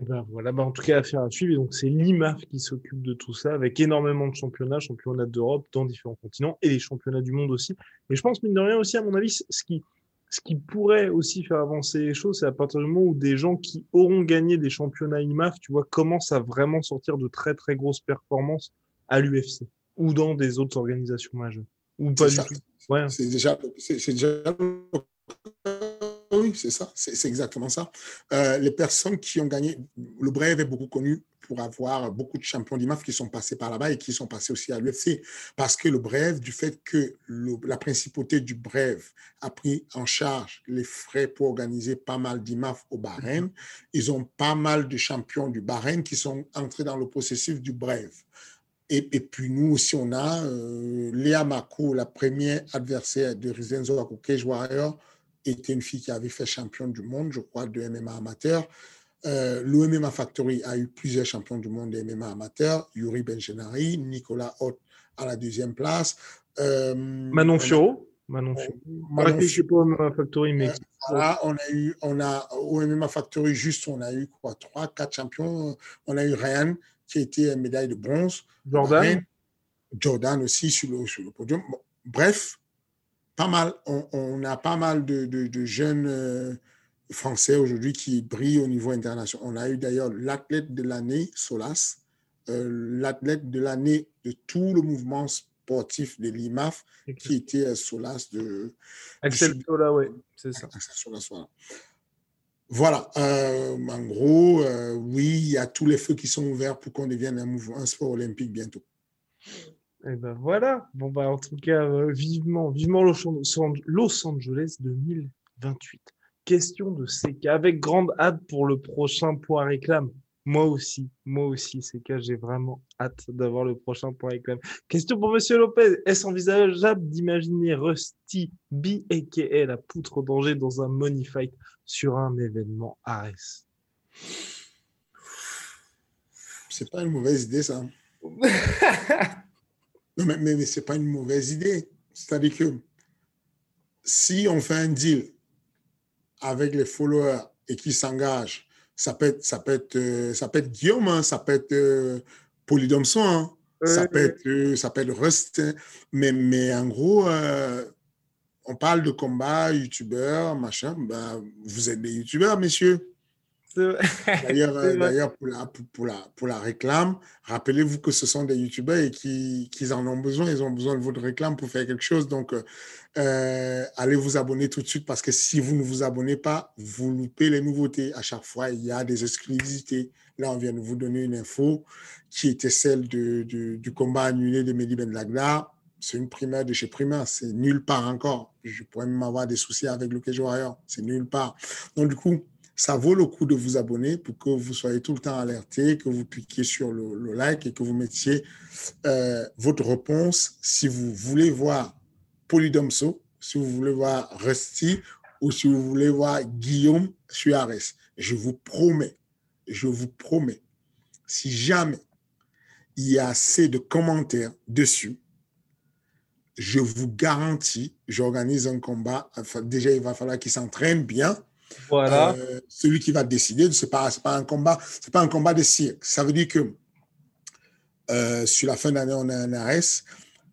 Eh ben voilà, bah en tout cas, affaire à suivre. Et donc, c'est l'IMAF qui s'occupe de tout ça, avec énormément de championnats, championnats d'Europe dans différents continents et les championnats du monde aussi. Mais je pense, mine de rien aussi, à mon avis, ce qui, ce qui pourrait aussi faire avancer les choses, c'est à partir du moment où des gens qui auront gagné des championnats IMAF, tu vois, commencent à vraiment sortir de très, très grosses performances à l'UFC ou dans des autres organisations majeures. Ou pas du tout. Ouais. C'est déjà, c'est déjà c'est ça, c'est exactement ça. Euh, les personnes qui ont gagné, le Brave est beaucoup connu pour avoir beaucoup de champions d'IMAF qui sont passés par là-bas et qui sont passés aussi à l'UFC. Parce que le Brave, du fait que la principauté du Brave a pris en charge les frais pour organiser pas mal d'IMAF au Bahreïn, ils ont pas mal de champions du Bahreïn qui sont entrés dans le processus du Brave. Et, puis nous aussi, on a euh, Léa Mako, la première adversaire de Rizenzo Cage Était une fille qui avait fait championne du monde, je crois, de MMA amateur. Euh, L'OMMA Factory a eu plusieurs champions du monde de MMA amateur. Yuri Benjenari, Nicolas Hott à la deuxième place. Euh, Manon Fioro. Manon Fioro. Manon Fioro. Factory, mais. Euh, on a eu, on a, au MMA Factory, juste, on a eu quoi, trois, quatre champions. On a eu Ryan, qui a été une médaille de bronze. Jordan. Jordan aussi sur le, sur le podium. bref, pas mal. On, a pas mal de, jeunes euh, Français aujourd'hui qui brillent au niveau international. On a eu d'ailleurs l'athlète de l'année, Solas, euh, l'athlète de l'année de tout le mouvement sportif de l'IMAF, qui était euh, Solas de... Axel Sola, oui, c'est ça. Solas, voilà. en gros, oui, il y a tous les feux qui sont ouverts pour qu'on devienne un, mouvement, un sport olympique bientôt. Et eh ben voilà. Bon bah en tout cas, euh, vivement, vivement Los Angeles 2028. Question de CK avec grande hâte pour le prochain point réclame. Moi aussi, moi aussi, CK, j'ai vraiment hâte d'avoir le prochain point réclame. Question pour Monsieur Lopez. Est-ce envisageable d'imaginer Rusty B, a.k.a. la poutre danger dans un money fight sur un événement Ares C'est pas une mauvaise idée, ça. Non, mais, mais, ce n'est pas une mauvaise idée. C'est-à-dire que si on fait un deal avec les followers et qui s'engagent, ça peut être, ça peut être, euh, ça peut être Guillaume, hein, ça peut être euh, hein, ça, peut être, euh, ça peut être Rust, hein. mais, mais en gros, euh, on parle de combat, youtubeur, machin. Ben, vous êtes des youtubeurs, messieurs. D'ailleurs, euh, pour, la, pour, la, pour la réclame, rappelez-vous que ce sont des youtubeurs et qu'ils en ont besoin. Ils ont besoin de votre réclame pour faire quelque chose. Donc, euh, euh, allez vous abonner tout de suite parce que si vous ne vous abonnez pas, vous loupez les nouveautés. À chaque fois, il y a des exclusivités. Là, on vient de vous donner une info qui était celle de, du combat annulé de Mehdi Ben Lagda. C'est une primaire de chez Primaire. C'est nulle part encore. Je pourrais même avoir des soucis avec le Cage Warrior. C'est nulle part. Donc, du coup, ça vaut le coup de vous abonner pour que vous soyez tout le temps alerté, que vous cliquiez sur le, like et que vous mettiez euh, votre réponse si vous voulez voir Polydomso, si vous voulez voir Rusty ou si vous voulez voir Guillaume Suarez. Je vous promets, je vous promets, si jamais il y a assez de commentaires dessus, je vous garantis, j'organise un combat. Déjà, il va falloir qu'il s'entraîne bien voilà. Euh, celui qui va décider, ce n'est pas, un combat, pas un combat de cirque. Ça veut dire que euh, sur la fin d'année, on a un arrêt,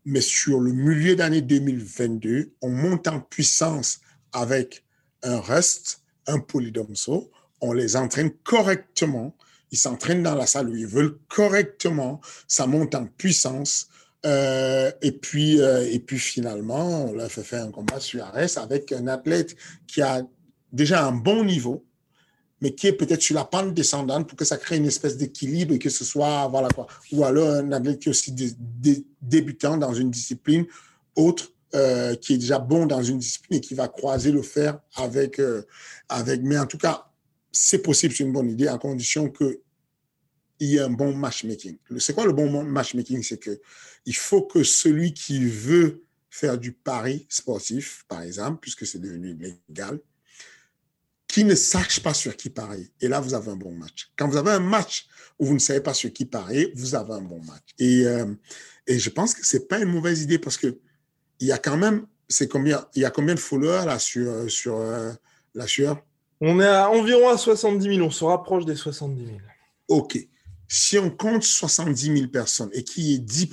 mais sur le milieu d'année 2022, on monte en puissance avec un reste, un polydomso, on les entraîne correctement, ils s'entraînent dans la salle où ils veulent correctement, ça monte en puissance. Euh, et puis, et puis finalement, on leur fait faire un combat sur Arès avec un athlète qui a déjà un bon niveau, mais qui est peut-être sur la pente descendante pour que ça crée une espèce d'équilibre et que ce soit, voilà quoi. Ou alors un athlète qui est aussi débutant dans une discipline autre, euh, qui est déjà bon dans une discipline et qui va croiser le fer avec, euh, avec. Mais en tout cas, c'est possible, c'est une bonne idée, à condition qu'il y ait un bon matchmaking. C'est quoi le bon matchmaking? C'est que il faut que celui qui veut faire du pari sportif, par exemple, puisque c'est devenu légal, qui ne sache pas sur qui parier. Et là, vous avez un bon match. Quand vous avez un match où vous ne savez pas sur qui parier, vous avez un bon match. Et, euh, et je pense que c'est pas une mauvaise idée parce que il y a quand même, c'est combien, il y a combien de followers là sur, sur euh, la sueur? On est à environ à 70 000, on se rapproche des 70 000. OK. Si on compte 70 000 personnes et qu'il y ait 10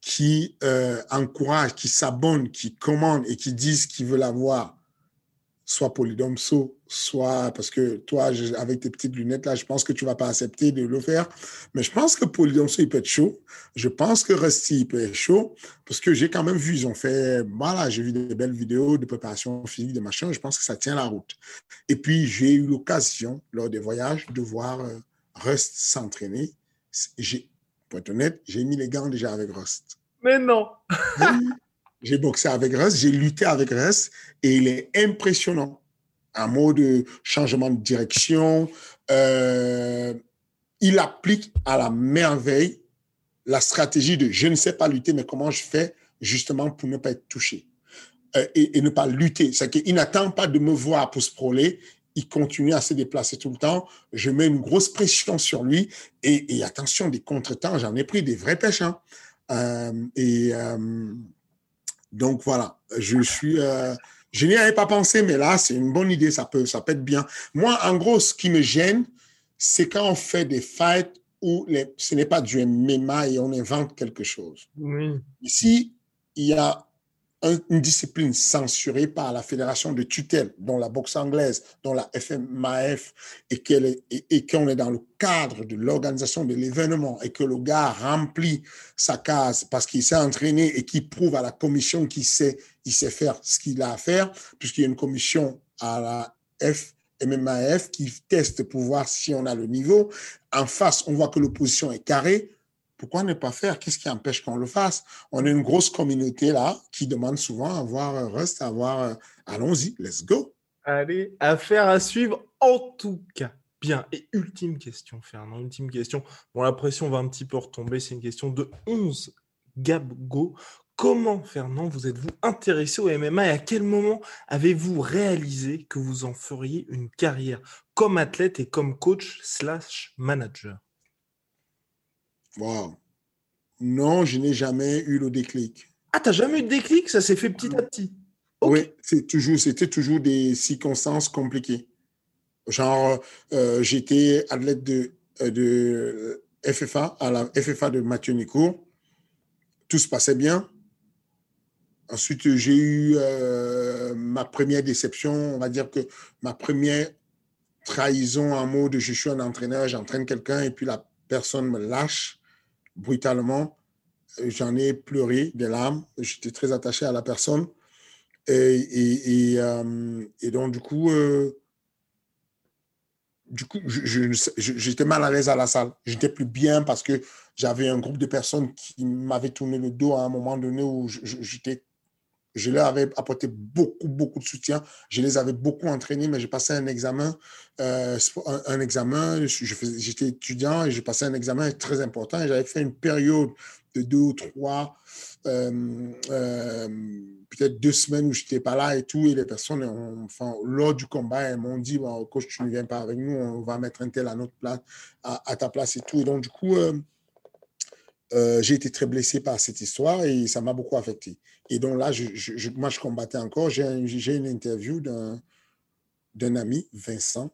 qui euh, encouragent, qui s'abonnent, qui commandent et qui disent qu'ils veulent avoir soit Polydomso, soit parce que toi, avec tes petites lunettes là, je pense que tu vas pas accepter de le faire. Mais je pense que Polydomso, il peut être chaud. Je pense que Rusty, il peut être chaud parce que j'ai quand même vu, ils ont fait, voilà, j'ai vu des belles vidéos de préparation physique, de machin. Je pense que ça tient la route. Et puis, j'ai eu l'occasion, lors des voyages, de voir euh, Rust s'entraîner. Pour être honnête, j'ai mis les gants déjà avec Rust. Mais non! J'ai boxé avec Russ, j'ai lutté avec Russ et il est impressionnant. Un mot de changement de direction. Euh, il applique à la merveille la stratégie de je ne sais pas lutter, mais comment je fais justement pour ne pas être touché euh, et, ne pas lutter. C'est qu'il n'attend pas de me voir pour se proler. Il continue à se déplacer tout le temps. Je mets une grosse pression sur lui. Et, attention, des contretemps, j'en ai pris des vrais pêches. Hein. Euh, et donc voilà, je suis. Euh, je n'y avais pas pensé, mais là, c'est une bonne idée, ça peut, ça peut être bien. Moi, en gros, ce qui me gêne, c'est quand on fait des fights où les, ce n'est pas du MMA et on invente quelque chose. Oui. Ici, il y a une discipline censurée par la fédération de tutelle, dont la boxe anglaise, dont la FMAF, et qu'on est, et, qu'on est dans le cadre de l'organisation de l'événement et que le gars remplit sa case parce qu'il s'est entraîné et qui prouve à la commission qu'il sait, il sait faire ce qu'il a à faire, puisqu'il y a une commission à la FMAF qui teste pour voir si on a le niveau. En face, on voit que l'opposition est carrée pourquoi ne pas faire? Qu'est-ce qui empêche qu'on le fasse? On a une grosse communauté là qui demande souvent à voir Rust, à voir. Euh, allons-y, let's go. Allez, affaire à suivre en tout cas. Bien. Et ultime question, Fernand, ultime question. Bon, la pression va un petit peu retomber. C'est une question de 11 Gabgo. Comment, Fernand, vous êtes-vous intéressé au MMA et à quel moment avez-vous réalisé que vous en feriez une carrière comme athlète et comme coach slash manager? Wow. Non, je n'ai jamais eu le déclic. Ah, t'as jamais eu de déclic? Ça s'est fait petit à petit Oui, c'est toujours, c'était toujours des circonstances compliquées. Genre, euh, j'étais athlète de, euh, de FFA, à la FFA de Mathieu Nicourt. Tout se passait bien. Ensuite, j'ai eu euh, ma première déception, on va dire que ma première trahison en mode je suis un entraîneur, j'entraîne quelqu'un et puis la personne me lâche brutalement. J'en ai pleuré des larmes. J'étais très attaché à la personne. Et, et, et, euh, donc, du coup, euh, du coup, j'étais mal à l'aise à la salle. J'étais plus bien parce que j'avais un groupe de personnes qui m'avaient tourné le dos à un moment donné où j'étais je leur avais apporté beaucoup, beaucoup de soutien. Je les avais beaucoup entraînés, mais j'ai passé un examen, euh, un, examen, j'étais étudiant et j'ai passé un examen très important. J'avais fait une période de deux ou trois, euh, euh, peut-être deux semaines où je n'étais pas là et tout. Et les personnes, lors du combat, elles m'ont dit, coach, tu ne viens pas avec nous, on va mettre un tel à notre place, à, ta place et tout. Et donc, du coup, j'ai été très blessé par cette histoire et ça m'a beaucoup affecté. Et donc là, je, moi, je combattais encore. J'ai une interview d'un ami, Vincent,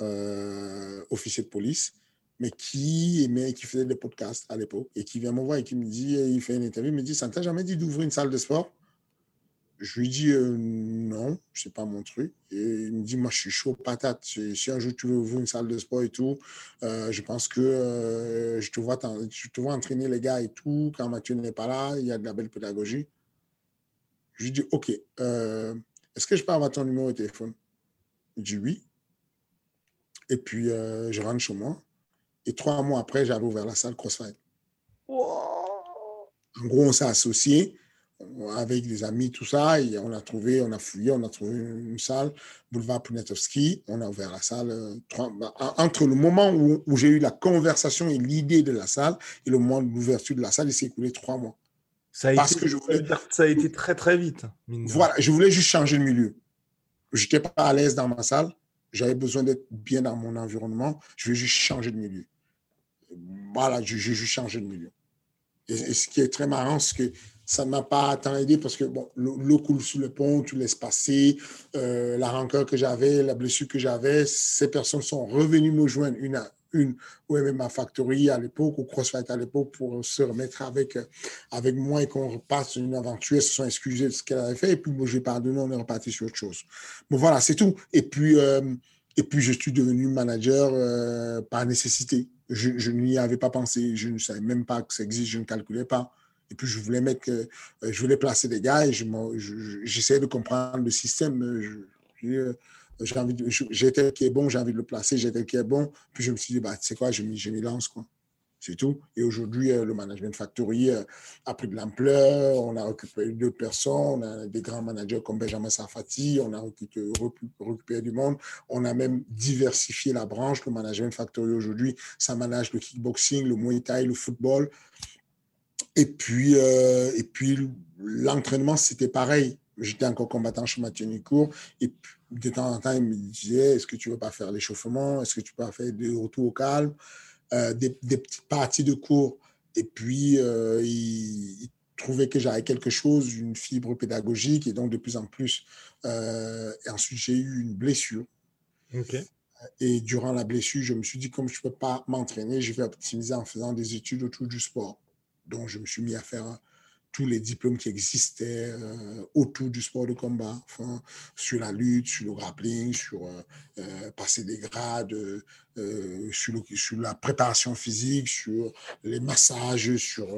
euh, officier de police, mais qui aimait, qui faisait des podcasts à l'époque et qui vient me voir et qui me dit, il fait une interview, il me dit, ça ne t'a jamais dit d'ouvrir une salle de sport? Je lui dis, euh, non, ce n'est pas mon truc. Et il me dit, moi, je suis chaud patate. Si un jour tu veux ouvrir une salle de sport et tout, euh, je pense que je, te vois je te vois entraîner les gars et tout. Quand Mathieu n'est pas là, il y a de la belle pédagogie. Je lui dis, OK, euh, est-ce que je peux avoir ton numéro de téléphone? Il dit oui. Et puis, euh, je rentre chez moi. Et trois mois après, j'avais ouvert la salle CrossFit. En gros, on s'est associés avec des amis, tout ça. Et on a trouvé, on a fouillé, on a trouvé une salle, boulevard Punetovski. On a ouvert la salle. Euh, bah, entre le moment où, où j'ai eu la conversation et l'idée de la salle et le moment de l'ouverture de la salle, il s'est écoulé trois mois. Ça a, été, que je voulais... ça a été très très vite. Voilà, je voulais juste changer de milieu. Je n'étais pas à l'aise dans ma salle. J'avais besoin d'être bien dans mon environnement. Je veux juste changer de milieu. Voilà, j'ai juste changé de milieu. Et, ce qui est très marrant, c'est que ça ne m'a pas tant aidé parce que bon, l'eau coule sous le pont, tu laisses passer. Euh, la rancœur que j'avais, la blessure que j'avais, ces personnes sont revenues me joindre une à, une au MMA Factory à l'époque, au CrossFit à l'époque, pour se remettre avec, avec moi et qu'on repasse une aventure. Elles se sont excusées de ce qu'elle avait fait. Et puis, moi, j'ai pardonné, on est reparti sur autre chose. Bon, voilà, c'est tout. Et puis, euh, et puis, je suis devenu manager euh, par nécessité. Je, je n'y avais pas pensé. Je ne savais même pas que ça existe. Je ne calculais pas. Et puis, je voulais mettre, euh, je voulais placer des gars et j'essayais de comprendre le système. Je, j'ai tel qui est bon, j'ai envie de le placer, j'ai tel qui est bon. Puis je me suis dit, bah, tu sais quoi, je m'y lance, quoi. C'est tout. Et aujourd'hui, euh, le management factory euh, a pris de l'ampleur. On a récupéré d'autres personnes. On a des grands managers comme Benjamin Safati. On a récupéré, du monde. On a même diversifié la branche. Le management factory aujourd'hui, ça manage le kickboxing, le muay thai, le football. Et puis, euh, et puis l'entraînement, c'était pareil. J'étais encore combattant chez Mathieu Nicourt. Et puis, de temps en temps, il me disait, est-ce que tu veux pas faire l'échauffement? Est-ce que tu peux pas faire des retours au calme? Euh, des, petites parties de cours. Et puis, euh, il, trouvait que j'avais quelque chose, une fibre pédagogique, et donc de plus en plus. Euh, et ensuite, j'ai eu une blessure. Et durant la blessure, je me suis dit, comme je ne peux pas m'entraîner, je vais optimiser en faisant des études autour du sport. Donc, je me suis mis à faire tous les diplômes qui existaient euh, autour du sport de combat, sur la lutte, sur le grappling, sur euh, euh, passer des grades, sur, sur, la préparation physique, sur les massages, sur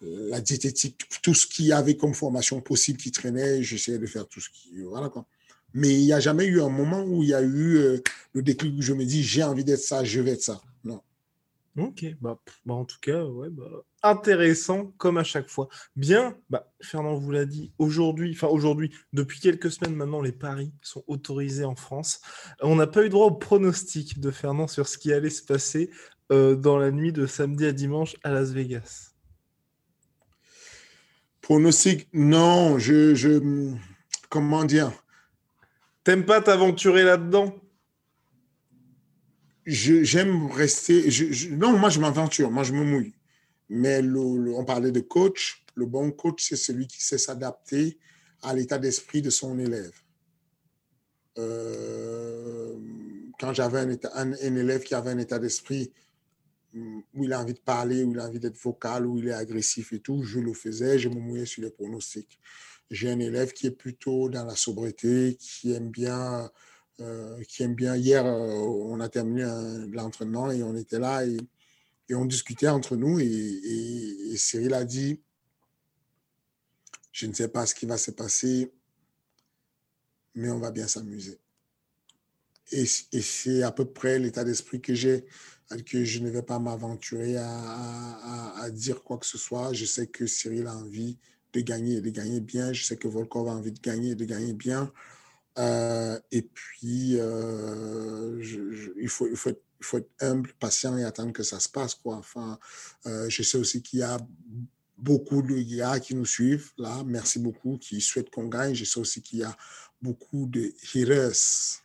la diététique, tout ce qu'il y avait comme formation possible qui traînait, j'essayais de faire tout ce qui... Voilà quoi. Mais il n'y a jamais eu un moment où il y a eu le déclic où je me dis, j'ai envie d'être ça, je vais être ça. Ok, bah, bah, en tout cas, ouais, bah, intéressant comme à chaque fois. Bien, bah, Fernand vous l'a dit, aujourd'hui, enfin aujourd'hui, depuis quelques semaines maintenant, les paris sont autorisés en France. On n'a pas eu droit au pronostic de Fernand sur ce qui allait se passer euh, dans la nuit de samedi à dimanche à Las Vegas. Pronostic, non, je, je comment dire? T'aimes pas t'aventurer là-dedans? J'aime rester. non, moi, je m'aventure, moi, je me mouille. Mais on parlait de coach. Le bon coach, c'est celui qui sait s'adapter à l'état d'esprit de son élève. Euh, quand j'avais un, un, élève qui avait un état d'esprit où il a envie de parler, où il a envie d'être vocal, où il est agressif et tout, je le faisais, je me mouillais sur les pronostics. J'ai un élève qui est plutôt dans la sobriété, qui aime bien euh, qui aime bien. Hier, euh, on a terminé l'entraînement et on était là et, et, on discutait entre nous. Et, et, Cyril a dit Je ne sais pas ce qui va se passer, mais on va bien s'amuser. et, c'est à peu près l'état d'esprit que j'ai, que je ne vais pas m'aventurer à, à, dire quoi que ce soit. Je sais que Cyril a envie de gagner, de gagner bien. Je sais que Volkov a envie de gagner, de gagner bien. Euh, et puis, euh, il, faut, il, faut être, humble, patient et attendre que ça se passe. Quoi. Enfin, euh, je sais aussi qu'il y a beaucoup de gars qui nous suivent là. Merci beaucoup, qui souhaitent qu'on gagne. Je sais aussi qu'il y a beaucoup de haters,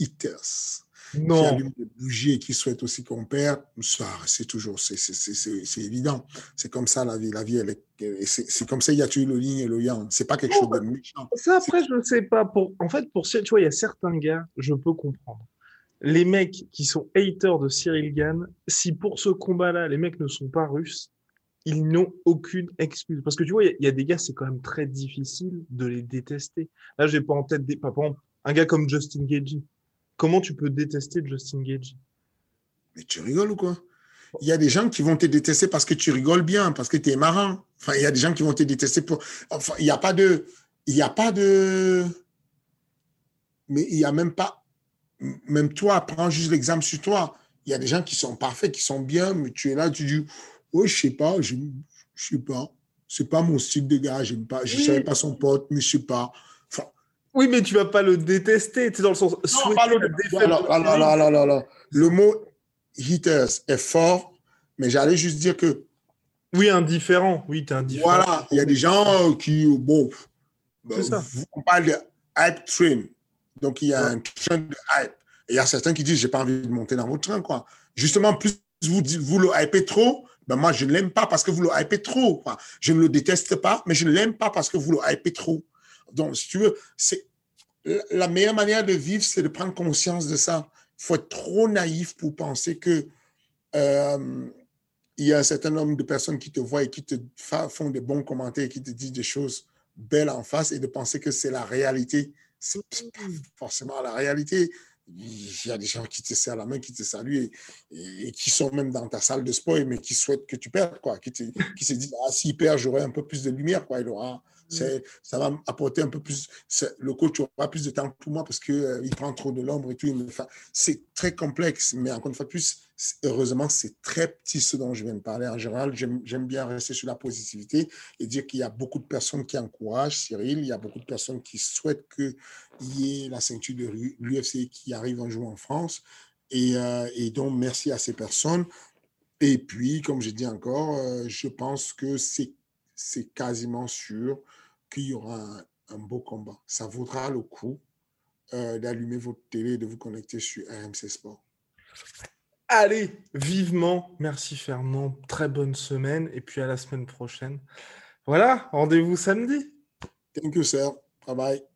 haters non. qui allument des bougies et qui souhaitent aussi qu'on perde. Ça, c'est toujours, c'est évident. C'est comme ça la vie. La vie, c'est comme ça, il y a toujours le yin et le yang. C'est pas quelque chose de méchant. Ça, après, je ne sais pas. Pour, en fait, pour, tu vois, il y a certains gars, je peux comprendre. Les mecs qui sont haters de Cyril Gann, si pour ce combat-là, les mecs ne sont pas russes, ils n'ont aucune excuse. Parce que tu vois, il y, a des gars, c'est quand même très difficile de les détester. Là, j'ai pas en tête des, par exemple, un gars comme Justin Gagey. Comment tu peux détester Justin Gage? Mais tu rigoles ou quoi? Il y a des gens qui vont te détester parce que tu rigoles bien, parce que tu es marrant. Enfin, il y a des gens qui vont te détester pour. Enfin, il n'y a pas de. Il n'y a pas de. Mais il n'y a même pas. Même toi, prends juste l'exemple sur toi. Il y a des gens qui sont parfaits, qui sont bien, mais tu es là, tu dis Oui, je sais pas, je ne sais pas. C'est pas mon style de gars, j'aime pas. Je ne savais pas son pote, mais je sais pas. Oui, mais tu vas pas le détester, tu dans le sens. Non, pas le... le mot haters est fort, mais j'allais juste dire que. Oui, indifférent. Oui, tu es indifférent. Voilà, il y a des gens qui. Bon, bah, on parle de hype train. Donc, il y a un train de hype. Et il y a certains qui disent j'ai pas envie de monter dans votre train. Quoi. Justement, plus vous, vous le hypez trop, ben moi, je ne l'aime pas parce que vous le hypez trop. Je ne le déteste pas, mais je ne l'aime pas parce que vous le hypez trop. Donc, si tu veux, c'est la meilleure manière de vivre, c'est de prendre conscience de ça. Il faut être trop naïf pour penser que euh, il y a un certain nombre de personnes qui te voient et qui te font des bons commentaires et qui te disent des choses belles en face et de penser que c'est la réalité. C'est pas forcément la réalité. Il y a des gens qui te serrent la main, qui te saluent et, qui sont même dans ta salle de sport, mais qui souhaitent que tu perdes, quoi. Qui, qui se disent, ah, s'il perd, j'aurai un peu plus de lumière, quoi. Il aura, ça va apporter un peu plus, le coach aura plus de temps pour moi parce qu'il euh, prend trop de l'ombre et tout. C'est très complexe, mais encore une fois heureusement, c'est très petit ce dont je viens de parler. En général, j'aime bien rester sur la positivité et dire qu'il y a beaucoup de personnes qui encouragent Cyril, il y a beaucoup de personnes qui souhaitent qu'il y ait la ceinture de l'UFC qui arrive un jour en France. Et, euh, et, donc, merci à ces personnes. Et puis, comme j'ai dit encore, euh, je pense que c'est quasiment sûr qu'il y aura un, beau combat. Ça vaudra le coup euh, d'allumer votre télé et de vous connecter sur RMC Sport. Allez, vivement. Merci Fernand. Très bonne semaine. Et puis à la semaine prochaine. Voilà, rendez-vous samedi. Thank you, sir. Bye bye.